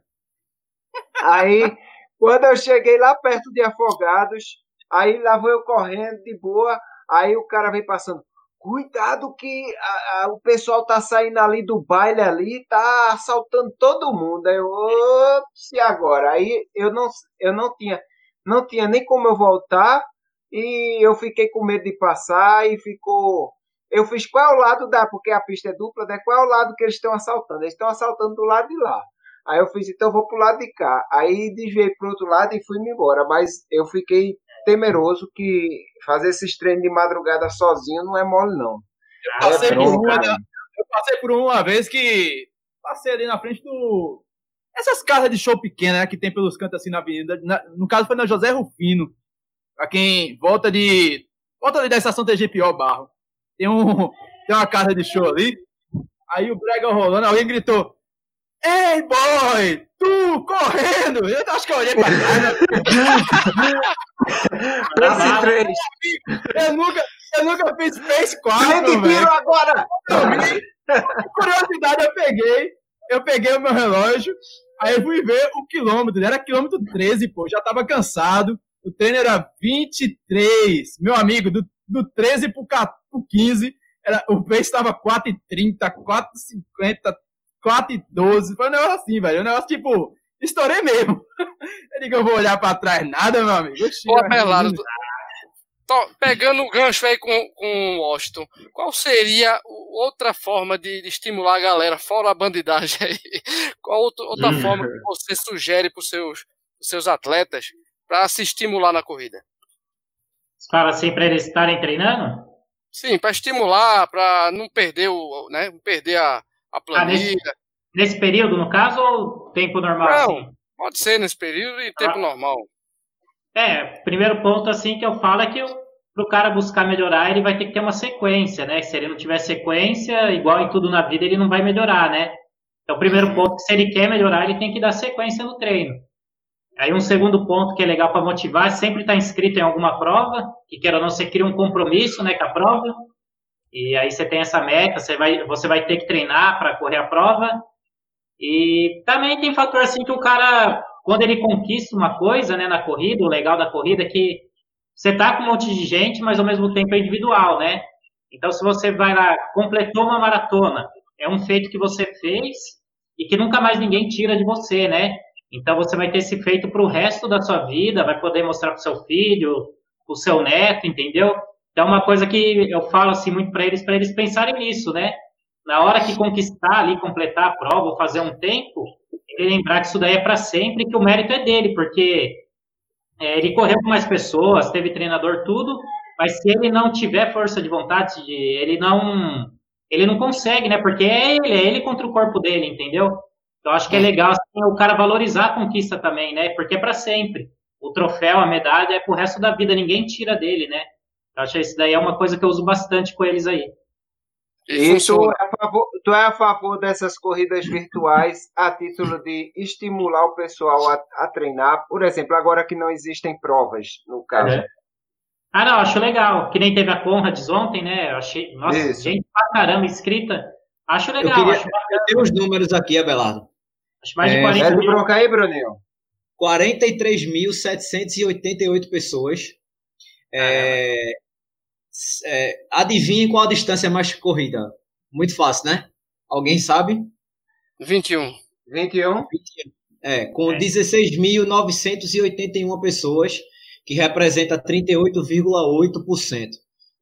Aí, quando eu cheguei lá perto de Afogados, aí lá vou eu correndo de boa, aí o cara vem passando, Cuidado que a, a, o pessoal tá saindo ali do baile ali, tá assaltando todo mundo. Aí eu, ops, e agora? Aí eu não, eu não tinha, não tinha nem como eu voltar e eu fiquei com medo de passar e ficou. Eu fiz qual é o lado da, porque a pista é dupla, né? Qual é o lado que eles estão assaltando? Eles estão assaltando do lado de lá. Aí eu fiz, então eu vou pro lado de cá. Aí desviei pro outro lado e fui-me embora. Mas eu fiquei temeroso que fazer esses treinos de madrugada sozinho não é mole, não. Eu passei, é por, uma, eu passei por uma vez que passei ali na frente do. Essas casas de show pequenas né, que tem pelos cantos assim na avenida. Na, no caso foi na José Rufino. Pra quem volta de. Volta ali da estação TGPO Barro. tem, um, tem uma casa de show ali. Aí o brega rolando, alguém gritou: Ei, boy! Tu correndo! Eu acho que eu olhei pra trás. [laughs] Esse três. Eu nunca, eu nunca fiz Space 4. Vem agora! Curiosidade, eu peguei. Eu peguei o meu relógio. Aí eu fui ver o quilômetro. Era quilômetro 13, pô. Já tava cansado. O treino era 23. Meu amigo, do, do 13 pro, 15, era, o pace estava 4,30, 4,50, 4,12. Foi um negócio assim, velho. Um negócio tipo, estourei mesmo. [laughs] Eu digo, eu vou olhar pra trás, nada, meu amigo. Pô, Pelado, pegando o gancho aí com, com o Washington, qual seria outra forma de, de, estimular a galera, fora a bandidagem aí? [laughs] Qual outra, outra forma que você sugere para os seus, seus atletas para se estimular na corrida? Você fala assim para eles estarem treinando? Sim, para estimular, para não perder o, né, não perder a, a planilha. Ah, nesse, nesse, período, no caso, ou tempo normal? Não, assim? pode ser nesse período e tempo ah. normal. É, primeiro ponto assim que eu falo é que para o cara buscar melhorar, ele vai ter que ter uma sequência, né? Se ele não tiver sequência, igual em tudo na vida, ele não vai melhorar, né? Então, o primeiro ponto, se ele quer melhorar, ele tem que dar sequência no treino. Aí um segundo ponto que é legal para motivar é sempre estar tá inscrito em alguma prova, que quer ou não, você cria um compromisso né, com a prova, e aí você tem essa meta, você vai, você vai ter que treinar para correr a prova. E também tem fator assim que o cara, quando ele conquista uma coisa né, na corrida, o legal da corrida é que você tá com um monte de gente, mas ao mesmo tempo é individual, né? Então se você vai lá, completou uma maratona, é um feito que você fez e que nunca mais ninguém tira de você, né? Então você vai ter esse feito para o resto da sua vida, vai poder mostrar para o seu filho, para o seu neto, entendeu? Então uma coisa que eu falo assim muito para eles, para eles pensarem nisso, né? Na hora que conquistar ali, completar a prova fazer um tempo, ele lembrar que isso daí é para sempre, que o mérito é dele, porque é, ele correu com mais pessoas, teve treinador tudo, mas se ele não tiver força de vontade, ele não ele não consegue, né? Porque é ele, é ele contra o corpo dele, entendeu? Então acho que é legal assim, o cara valorizar a conquista também, né? Porque é para sempre. O troféu, a medalha é pro resto da vida, ninguém tira dele, né? Eu acho que isso daí é uma coisa que eu uso bastante com eles aí. E tu é, a favor, tu é a favor dessas corridas virtuais a título de estimular o pessoal a, a treinar? Por exemplo, agora que não existem provas, no caso. É. Ah, não, acho legal. Que nem teve a Conrads ontem, né? Eu achei, nossa, Isso. gente pra caramba inscrita. Acho legal. Eu, queria, acho eu tenho os números aqui, Abelardo. Acho mais de 40 é, mil. bronca aí, Bruninho. 43.788 pessoas. É, é, adivinhe qual a distância mais corrida. Muito fácil, né? Alguém sabe? 21. 21? É, com é. 16.981 pessoas, que representa 38,8%.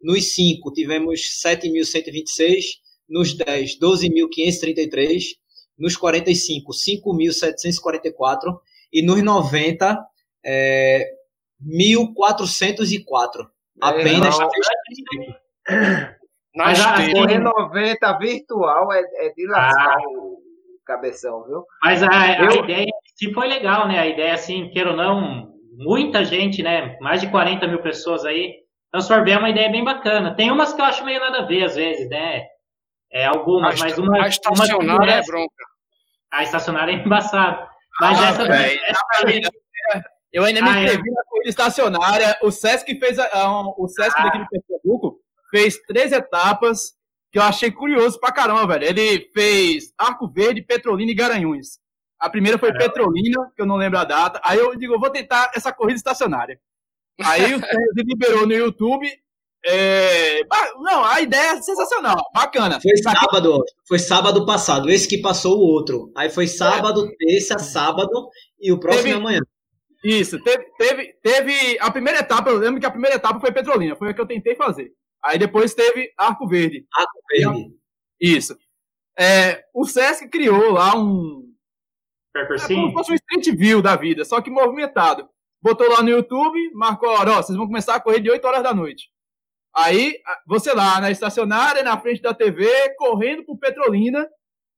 Nos 5 tivemos 7.126 nos 10, 12.533, nos 45, 5.744 e nos 90, é, 1.404. Apenas. É, Mas a correr 90 virtual é, é de lascar ah. o cabeção, viu? Mas a, a Eu... ideia se foi legal, né? A ideia, assim, queira ou não, muita gente, né? Mais de 40 mil pessoas aí. Então, sorver é uma ideia bem bacana. Tem umas que eu acho meio nada a ver, às vezes, né? É, algumas, a mas uma. A estacionária uma é bronca. A estacionária é embaçada. Mas ah, essa, essa, Eu ainda me ah, é. inscrevi na corrida estacionária. O Sesc fez. A, um, o Sesc ah. daqui de Pernambuco fez três etapas que eu achei curioso pra caramba, velho. Ele fez Arco Verde, Petrolina e Garanhuns. A primeira foi Caramba. Petrolina, que eu não lembro a data. Aí eu digo, eu vou tentar essa corrida estacionária. Aí o Sesc [laughs] liberou no YouTube é... Não, a ideia é sensacional, bacana. Foi sábado, foi sábado passado, esse que passou o outro. Aí foi sábado, é. terça, sábado e o próximo teve... é amanhã. Isso, teve, teve, teve a primeira etapa, eu lembro que a primeira etapa foi Petrolina, foi a que eu tentei fazer. Aí depois teve Arco Verde. Arco Verde. Isso. É, o Sesc criou lá um. É como se fosse um street view da vida, só que movimentado. Botou lá no YouTube, marcou a hora, ó, vocês vão começar a correr de 8 horas da noite. Aí, você lá na estacionária, na frente da TV, correndo por Petrolina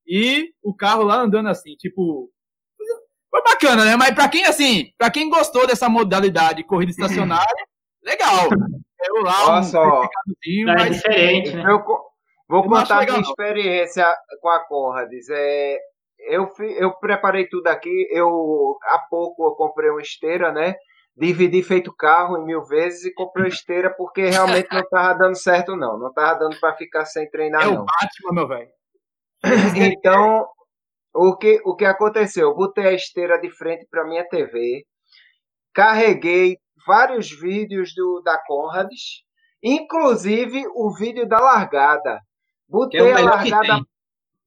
e o carro lá andando assim, tipo. Foi bacana, né? Mas pra quem, assim, pra quem gostou dessa modalidade de corrida estacionária, [laughs] legal. Eu lá, Olha um só, é mas... diferente, né? Eu vou eu contar a minha experiência com a Conrads. É, eu, eu preparei tudo aqui. Eu há pouco eu comprei uma esteira, né? Dividi feito carro em mil vezes e comprei esteira porque realmente não tava dando certo, não. Não tava dando para ficar sem treinar, é não. É o Batman, meu velho. [coughs] Então, o que, o que aconteceu? Eu botei a esteira de frente para minha TV, carreguei vários vídeos do, da Conrads, inclusive o vídeo da largada. Botei é a largada.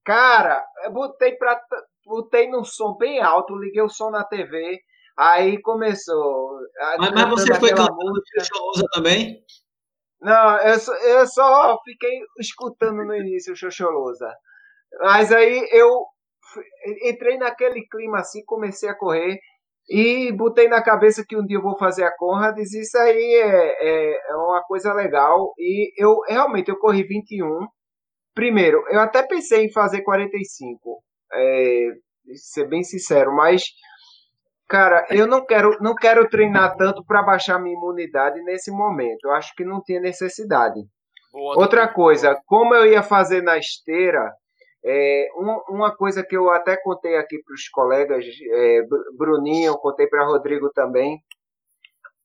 Cara, eu botei, pra, botei no som bem alto, liguei o som na TV, aí começou. Mas, mas você foi cantando Xoxolosa também? Não, eu só, eu só fiquei escutando no início o Xoxolosa. Mas aí eu entrei naquele clima assim, comecei a correr e botei na cabeça que um dia eu vou fazer a Conrads. Isso aí é, é, é uma coisa legal. E eu realmente eu corri 21. Primeiro, eu até pensei em fazer 45, é, ser bem sincero, mas cara, eu não quero não quero treinar tanto para baixar minha imunidade nesse momento. Eu acho que não tinha necessidade. Boa, Outra coisa, como eu ia fazer na esteira, é, uma, uma, coisa que eu até contei aqui para os colegas, é, Bruninho, contei para Rodrigo também.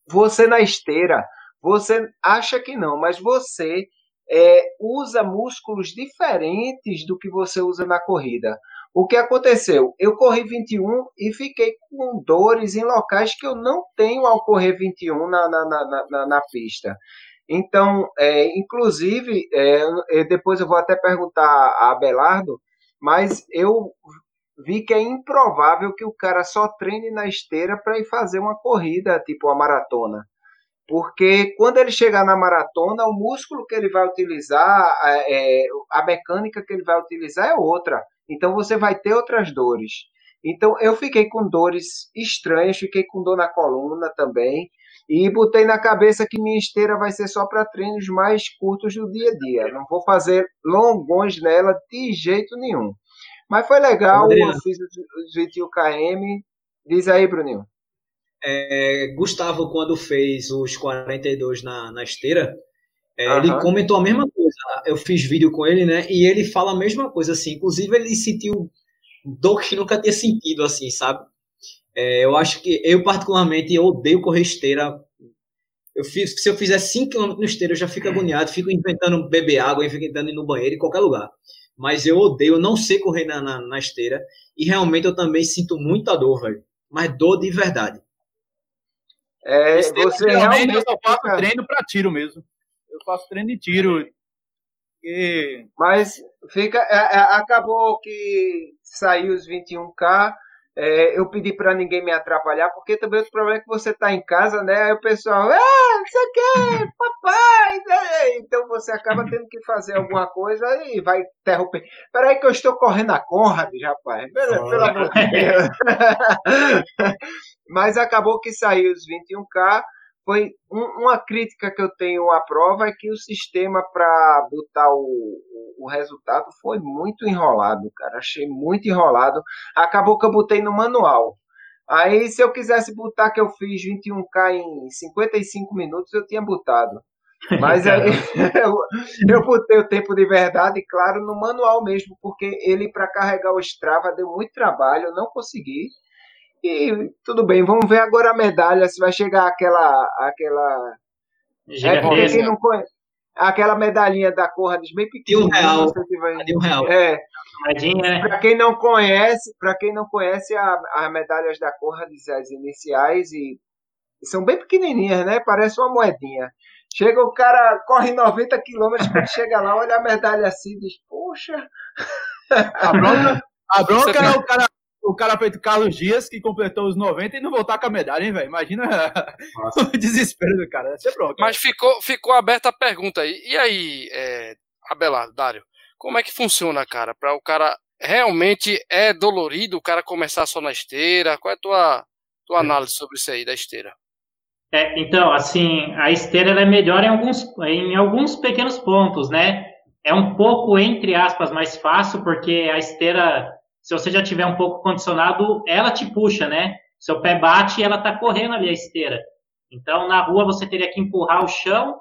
Você na esteira, você acha que não, mas você é, usa músculos diferentes do que você usa na corrida. O que aconteceu? Eu corri 21 e fiquei com dores em locais que eu não tenho ao correr 21 na, na, na, na, na pista. Então, é, inclusive, é, depois eu vou até perguntar a Abelardo, mas eu vi que é improvável que o cara só treine na esteira para ir fazer uma corrida, tipo a maratona. Porque quando ele chegar na maratona, o músculo que ele vai utilizar, é, a mecânica que ele vai utilizar é outra. Então você vai ter outras dores. Então eu fiquei com dores estranhas, fiquei com dor na coluna também. E botei na cabeça que minha esteira vai ser só para treinos mais curtos do dia a dia. Não vou fazer longões nela de jeito nenhum. Mas foi legal, eu fiz os 21 km. Diz aí, Bruninho. É, Gustavo, quando fez os 42 na, na esteira, é, ele comentou a mesma coisa. Eu fiz vídeo com ele, né? E ele fala a mesma coisa, assim. Inclusive, ele sentiu dor que nunca tinha sentido, assim, sabe? É, eu acho que eu, particularmente, eu odeio correr esteira. Eu fiz, se eu fizer 5 km no esteira, eu já fico agoniado, fico inventando beber água, inventando ir no banheiro, em qualquer lugar. Mas eu odeio, eu não sei correr na, na, na esteira. E realmente eu também sinto muita dor, velho. Mas dor de verdade. É, você realmente eu só faço treino para tiro mesmo. Eu faço treino de tiro. E... Mas fica, é, é, acabou que saiu os 21K é, eu pedi para ninguém me atrapalhar, porque também o problema é que você está em casa, né? Aí o pessoal, ah, você quer, papai, né? então você acaba tendo que fazer alguma coisa e vai interromper. Peraí que eu estou correndo a Conrad, rapaz. Pelo, pelo amor de Deus. [laughs] Mas acabou que saiu os 21K foi um, uma crítica que eu tenho à prova é que o sistema para botar o, o, o, resultado foi muito enrolado, cara. Achei muito enrolado. Acabou que eu botei no manual. Aí, se eu quisesse botar que eu fiz 21K em 55 minutos, eu tinha botado. [laughs] Mas aí [laughs] eu, eu botei o tempo de verdade, claro, no manual mesmo, porque ele, para carregar o Strava, deu muito trabalho, eu não consegui. E tudo bem, vamos ver agora a medalha, se vai chegar aquela. aquela é porque quem não conhece, aquela medalhinha da Corrades bem pequena. De um real. Vai, de um real. É. Né? Para quem não conhece, para quem não conhece a, as medalhas da Corrades, as iniciais e são bem pequenininhas, né? Parece uma moedinha. Chega o cara, corre 90 quilômetros, quando chega lá, olha a medalha assim e diz, poxa. A bronca, a [laughs] bronca é o cara o cara feito Carlos Dias, que completou os 90 e não voltar com a medalha, hein, velho? Imagina [laughs] o desespero do cara. Deve ser bronca. Mas ficou, ficou aberta a pergunta aí. E aí, é, Abelardo, Dário, como é que funciona, cara? Para o cara realmente é dolorido o cara começar só na esteira? Qual é a tua, tua análise sobre isso aí da esteira? É, então, assim, a esteira é melhor em alguns, em alguns pequenos pontos, né? É um pouco, entre aspas, mais fácil, porque a esteira se você já tiver um pouco condicionado, ela te puxa, né? Seu pé bate e ela tá correndo ali a esteira. Então, na rua você teria que empurrar o chão,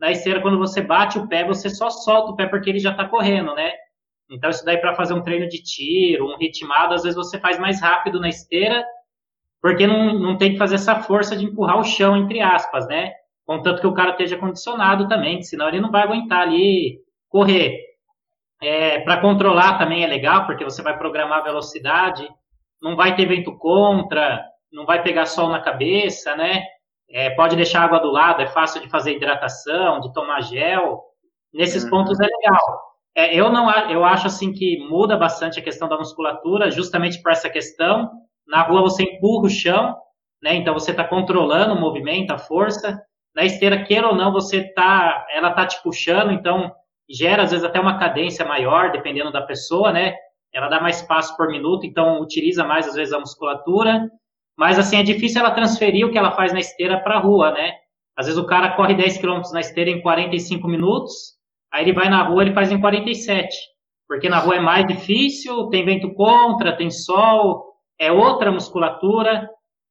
na esteira, quando você bate o pé, você só solta o pé porque ele já está correndo, né? Então, isso daí para fazer um treino de tiro, um ritmado, às vezes você faz mais rápido na esteira, porque não, não tem que fazer essa força de empurrar o chão, entre aspas, né? Contanto que o cara esteja condicionado também, senão ele não vai aguentar ali correr. É, para controlar também é legal, porque você vai programar a velocidade, não vai ter vento contra, não vai pegar sol na cabeça, né? É, pode deixar água do lado, é fácil de fazer hidratação, de tomar gel. Nesses uhum. pontos é legal. É, eu não eu acho assim que muda bastante a questão da musculatura, justamente por essa questão. Na rua você empurra o chão, né? Então você está controlando o movimento, a força. Na esteira, queira ou não, você tá, ela tá te puxando, então gera às vezes até uma cadência maior, dependendo da pessoa, né? Ela dá mais passos por minuto, então utiliza mais às vezes a musculatura. Mas assim é difícil ela transferir o que ela faz na esteira para a rua, né? Às vezes o cara corre 10 km na esteira em 45 minutos, aí ele vai na rua ele faz em 47, porque na rua é mais difícil, tem vento contra, tem sol, é outra musculatura.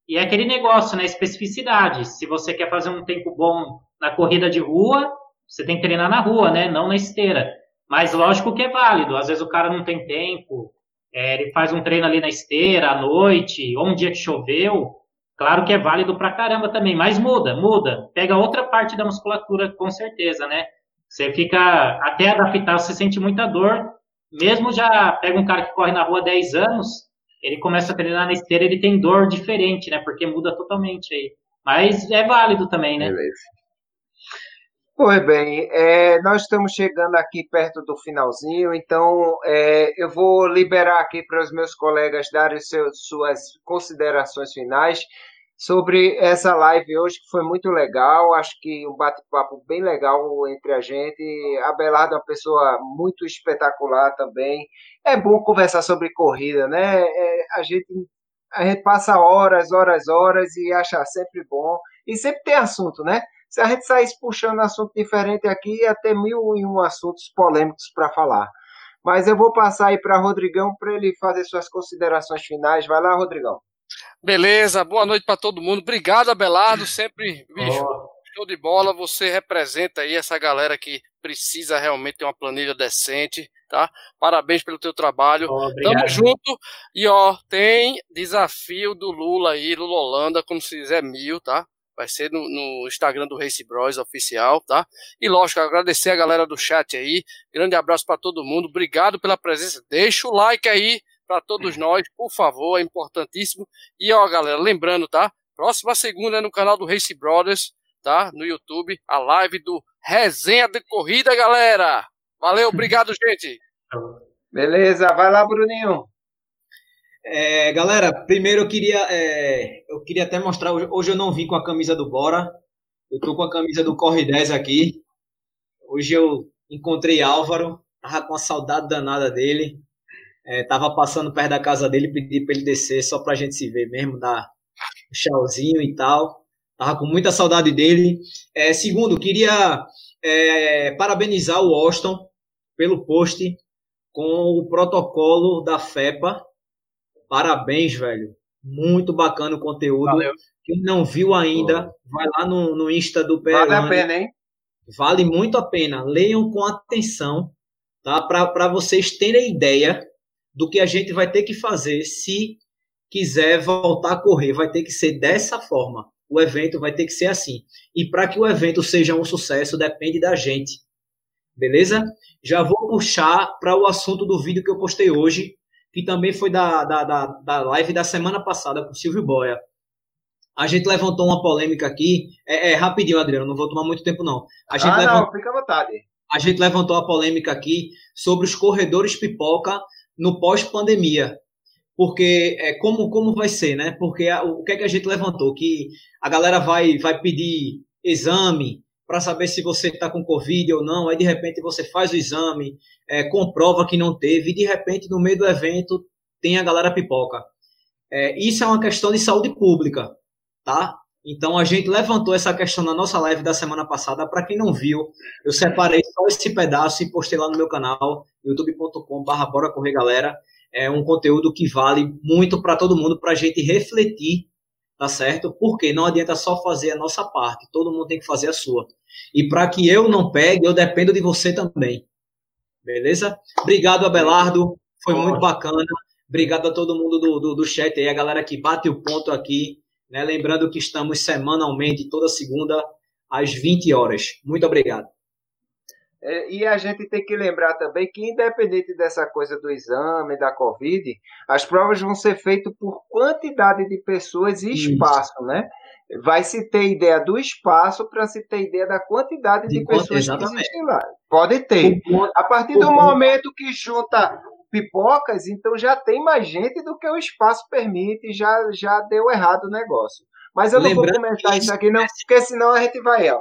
E é aquele negócio, né? Especificidade. Se você quer fazer um tempo bom na corrida de rua, você tem que treinar na rua, né? Não na esteira. Mas lógico que é válido. Às vezes o cara não tem tempo, é, ele faz um treino ali na esteira à noite, ou um dia que choveu. Claro que é válido pra caramba também, mas muda, muda. Pega outra parte da musculatura, com certeza, né? Você fica, até adaptar, você sente muita dor. Mesmo já pega um cara que corre na rua há 10 anos, ele começa a treinar na esteira, ele tem dor diferente, né? Porque muda totalmente aí. Mas é válido também, né? Beleza. Pois bem, é, nós estamos chegando aqui perto do finalzinho, então é, eu vou liberar aqui para os meus colegas darem seus, suas considerações finais sobre essa live hoje, que foi muito legal. Acho que um bate-papo bem legal entre a gente. A Belardo é uma pessoa muito espetacular também. É bom conversar sobre corrida, né? É, a, gente, a gente passa horas, horas, horas e acha sempre bom. E sempre tem assunto, né? Se a gente saísse puxando assunto diferente aqui, ia ter mil e um assuntos polêmicos para falar. Mas eu vou passar aí para Rodrigão para ele fazer suas considerações finais. Vai lá, Rodrigão. Beleza, boa noite para todo mundo. Obrigado, Abelardo. Sempre, bicho, oh. show de bola. Você representa aí essa galera que precisa realmente ter uma planilha decente, tá? Parabéns pelo teu trabalho. Oh, Tamo junto. E ó, tem desafio do Lula aí, Lula Holanda, como se fizer mil, tá? Vai ser no, no, Instagram do Race Bros oficial, tá? E lógico, agradecer a galera do chat aí. Grande abraço para todo mundo. Obrigado pela presença. Deixa o like aí para todos nós, por favor, é importantíssimo. E ó, galera, lembrando, tá? Próxima segunda é no canal do Race Brothers, tá? No YouTube, a live do Resenha de Corrida, galera. Valeu, obrigado, [laughs] gente. Beleza, vai lá, Bruninho. É, galera, primeiro eu queria, é, eu queria até mostrar, hoje, eu não vim com a camisa do Bora, eu tô com a camisa do Corre 10 aqui. Hoje eu encontrei Álvaro, tava com a saudade danada dele. É, tava passando perto da casa dele, pedi para ele descer só pra gente se ver mesmo, dar um tchauzinho e tal. Tava com muita saudade dele. É, segundo, queria é, parabenizar o Austin pelo post com o protocolo da FEPA. Parabéns, velho. Muito bacana o conteúdo. Valeu. Quem não viu ainda, vai lá no, no Insta do PL. Vale a pena, hein? Vale muito a pena. Leiam com atenção, tá? Para vocês terem ideia do que a gente vai ter que fazer se quiser voltar a correr. Vai ter que ser dessa forma. O evento vai ter que ser assim. E para que o evento seja um sucesso, depende da gente. Beleza? Já vou puxar para o assunto do vídeo que eu postei hoje, que também foi da, da, da, da live da semana passada com o Silvio Boia. A gente levantou uma polêmica aqui. É, é, rapidinho, Adriano, não vou tomar muito tempo, não. A gente ah, levantou, não, fica à vontade. A gente levantou a polêmica aqui sobre os corredores pipoca no pós-pandemia. Porque é, como, como vai ser, né? Porque a, o que é que a gente levantou? Que a galera vai, vai pedir exame para saber se você está com Covid ou não, aí de repente você faz o exame, é, comprova que não teve, e de repente no meio do evento tem a galera pipoca. É, isso é uma questão de saúde pública, tá? Então a gente levantou essa questão na nossa live da semana passada. Para quem não viu, eu separei só esse pedaço e postei lá no meu canal, youtube.com/barra Bora Correr Galera. É um conteúdo que vale muito para todo mundo, para a gente refletir tá certo? Porque não adianta só fazer a nossa parte, todo mundo tem que fazer a sua. E para que eu não pegue, eu dependo de você também. Beleza? Obrigado, Abelardo. Foi muito bacana. Obrigado a todo mundo do, do, do chat aí, a galera que bate o ponto aqui. Né? Lembrando que estamos semanalmente, toda segunda, às 20 horas. Muito obrigado. É, e a gente tem que lembrar também que, independente dessa coisa do exame, da Covid, as provas vão ser feitas por quantidade de pessoas e espaço, Isso. né? Vai se ter ideia do espaço para se ter ideia da quantidade de, de pessoas que existem lá. Pode ter. A partir do momento que junta pipocas, então já tem mais gente do que o espaço permite, já, já deu errado o negócio. Mas eu não Lembrando vou comentar isso aqui, não, porque senão a gente vai, ó.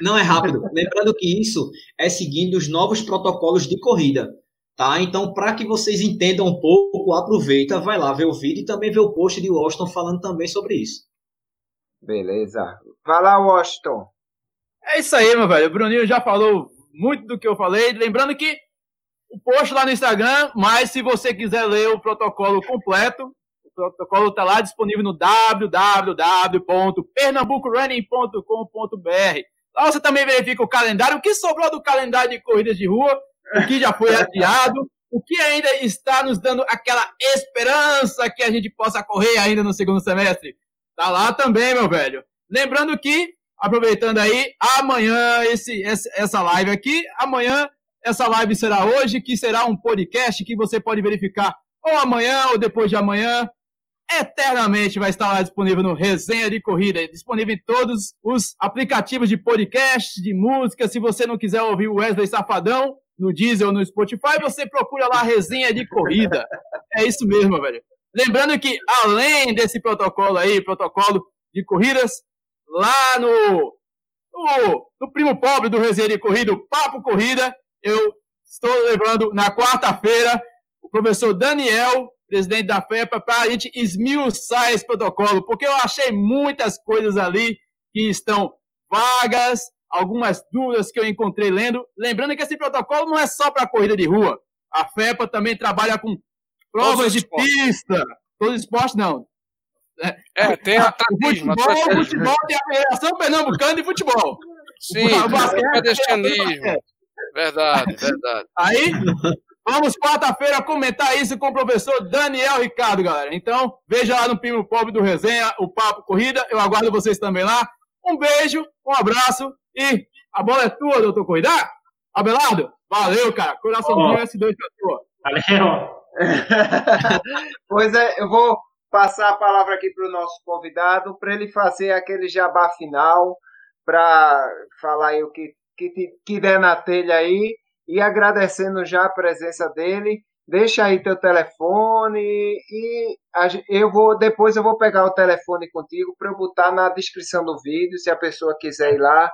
Não é rápido. Lembrando que isso é seguindo os novos protocolos de corrida. Tá? Então, para que vocês entendam um pouco, aproveita, vai lá ver o vídeo e também ver o post de Washington falando também sobre isso. Beleza. Vai lá, Washington. É isso aí, meu velho. O Bruninho já falou muito do que eu falei. Lembrando que o post lá no Instagram, mas se você quiser ler o protocolo completo, o protocolo está lá disponível no www.pernambucorunning.com.br. Lá você também verifica o calendário, o que sobrou do calendário de corridas de rua, o que já foi adiado, o que ainda está nos dando aquela esperança que a gente possa correr ainda no segundo semestre. Tá lá também, meu velho. Lembrando que, aproveitando aí, amanhã esse, essa live aqui, amanhã essa live será hoje, que será um podcast que você pode verificar ou amanhã ou depois de amanhã. Eternamente vai estar lá disponível no Resenha de Corrida, disponível em todos os aplicativos de podcast, de música. Se você não quiser ouvir o Wesley Safadão no Diesel ou no Spotify, você procura lá Resenha de Corrida. É isso mesmo, velho. Lembrando que, além desse protocolo aí, protocolo de corridas, lá no, no, no Primo Pobre do Resenha de Corrida, o Papo Corrida, eu estou levando na quarta-feira o professor Daniel, presidente da FEPA, para a gente esmiuçar esse protocolo, porque eu achei muitas coisas ali que estão vagas, algumas dúvidas que eu encontrei lendo. Lembrando que esse protocolo não é só para corrida de rua. A FEPA também trabalha com Provas de pista. Todo esporte, não. É, é tem a futebol, futebol, futebol tem a Federação Pernambucana de Futebol. Sim, o basquete, é Verdade, verdade. Aí, vamos quarta-feira comentar isso com o professor Daniel Ricardo, galera. Então, veja lá no Primo Pobre do Resenha, o Papo Corrida. Eu aguardo vocês também lá. Um beijo, um abraço e a bola é tua, doutor Corrida. Abelardo, valeu, cara. Coraçãozinho oh. S2 pra tua. Valeu. [laughs] pois é, eu vou passar a palavra aqui para o nosso convidado, para ele fazer aquele jabá final, para falar aí o que, que, que der na telha aí, e agradecendo já a presença dele. Deixa aí teu telefone e eu vou depois eu vou pegar o telefone contigo para eu botar na descrição do vídeo, se a pessoa quiser ir lá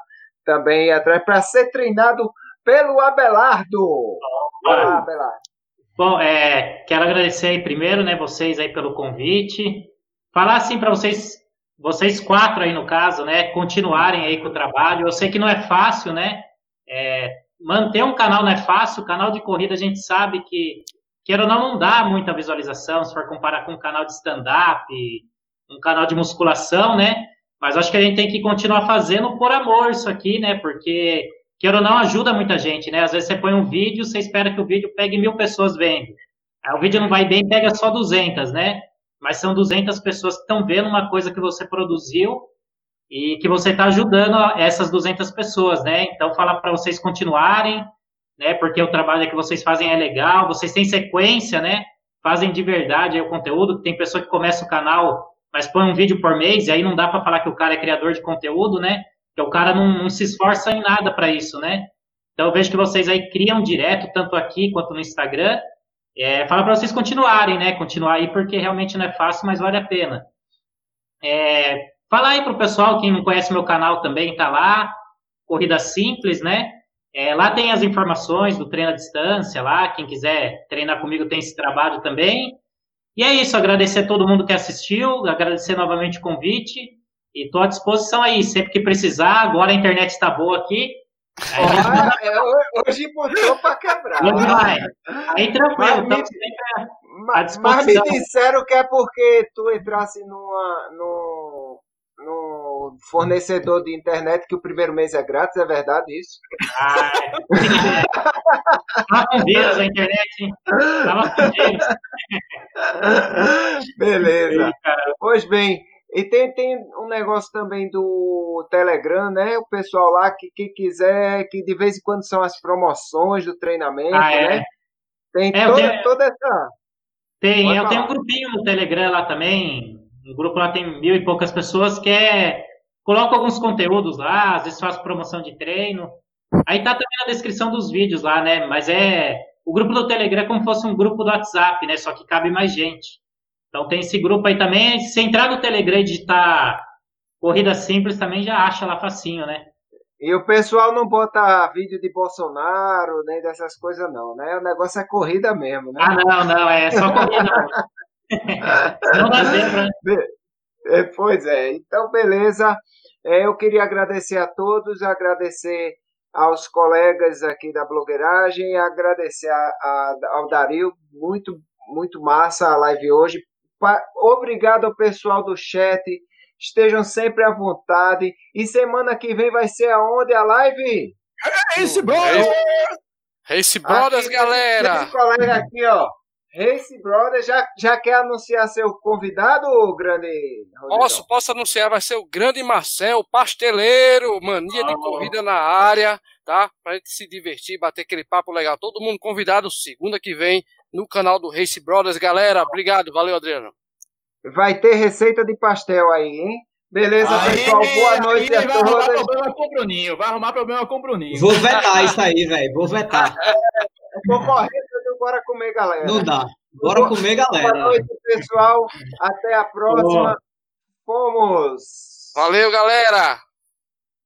também ir atrás para ser treinado pelo Abelardo. Olá, Abelardo. Bom, é, quero agradecer aí primeiro, né, vocês aí pelo convite. Falar assim para vocês, vocês quatro aí no caso, né, continuarem aí com o trabalho. Eu sei que não é fácil, né? É, manter um canal não é fácil. O canal de corrida a gente sabe que, queira ou não, não dá muita visualização se for comparar com um canal de stand-up, um canal de musculação, né? Mas acho que a gente tem que continuar fazendo por amor isso aqui, né? Porque queira ou não, ajuda muita gente, né? Às vezes você põe um vídeo, você espera que o vídeo pegue mil pessoas vendo. Aí o vídeo não vai bem, pega só 200, né? Mas são 200 pessoas que estão vendo uma coisa que você produziu e que você está ajudando essas 200 pessoas, né? Então, falar para vocês continuarem, né? Porque o trabalho que vocês fazem é legal, vocês têm sequência, né? Fazem de verdade o conteúdo. Tem pessoa que começa o canal, mas põe um vídeo por mês, e aí não dá para falar que o cara é criador de conteúdo, né? Porque o cara não, não se esforça em nada para isso, né? Então eu vejo que vocês aí criam direto, tanto aqui quanto no Instagram. É, fala para vocês continuarem, né? Continuar aí, porque realmente não é fácil, mas vale a pena. É, fala aí pro pessoal, quem não conhece meu canal também, tá lá. Corrida Simples, né? É, lá tem as informações do treino à distância, lá. Quem quiser treinar comigo tem esse trabalho também. E é isso, agradecer a todo mundo que assistiu, agradecer novamente o convite. E estou à disposição aí, sempre que precisar. Agora a internet está boa aqui. Ah, é, hoje botou para quebrar. Hoje vai. Aí tranquilo. Mas, me, mas, mas me disseram que é porque tu entrasse numa, num, fornecedor de internet que o primeiro mês é grátis, é verdade isso? Ah, [laughs] a internet, Tava. [laughs] Beleza. Pois bem, e tem, tem um negócio também do Telegram, né? O pessoal lá que, que quiser, que de vez em quando são as promoções do treinamento, ah, é. né? Tem é, toda, tenho, toda essa. Tem, Pode eu falar. tenho um grupinho no Telegram lá também. Um grupo lá tem mil e poucas pessoas que é. Coloco alguns conteúdos lá, às vezes faço promoção de treino. Aí tá também na descrição dos vídeos lá, né? Mas é. O grupo do Telegram é como se fosse um grupo do WhatsApp, né? Só que cabe mais gente. Então tem esse grupo aí também. Se entrar no Telegram e digitar corrida simples, também já acha lá facinho, né? E o pessoal não bota vídeo de Bolsonaro, nem dessas coisas, não, né? O negócio é corrida mesmo, né? Ah, não, não, é só corrida. [laughs] não dá zebra. É, pois é, então beleza. É, eu queria agradecer a todos, agradecer aos colegas aqui da blogueiragem, agradecer a, a, ao Dario, muito, muito massa a live hoje. Obrigado ao pessoal do chat. Estejam sempre à vontade. E semana que vem vai ser aonde a live? Race Brothers! Race Brothers, aqui, galera! Esse colega aqui, ó. Race Brothers, já, já quer anunciar seu convidado, grande Rodrigão? Posso, posso anunciar, vai ser o grande Marcel, pasteleiro, mania oh. de corrida na área, tá? Pra gente se divertir, bater aquele papo legal. Todo mundo convidado segunda que vem no canal do Race Brothers. Galera, obrigado. Valeu, Adriano. Vai ter receita de pastel aí, hein? Beleza, aí, pessoal. Boa noite aí, a todos. Vai arrumar problema com o Bruninho. Vai arrumar problema com o Bruninho. Vou vetar isso aí, velho. Vou vetar. [laughs] Concorrência do Bora Comer, galera. Não dá. Bora comer, galera. Boa noite, pessoal. Até a próxima. Boa. Fomos. Valeu, galera.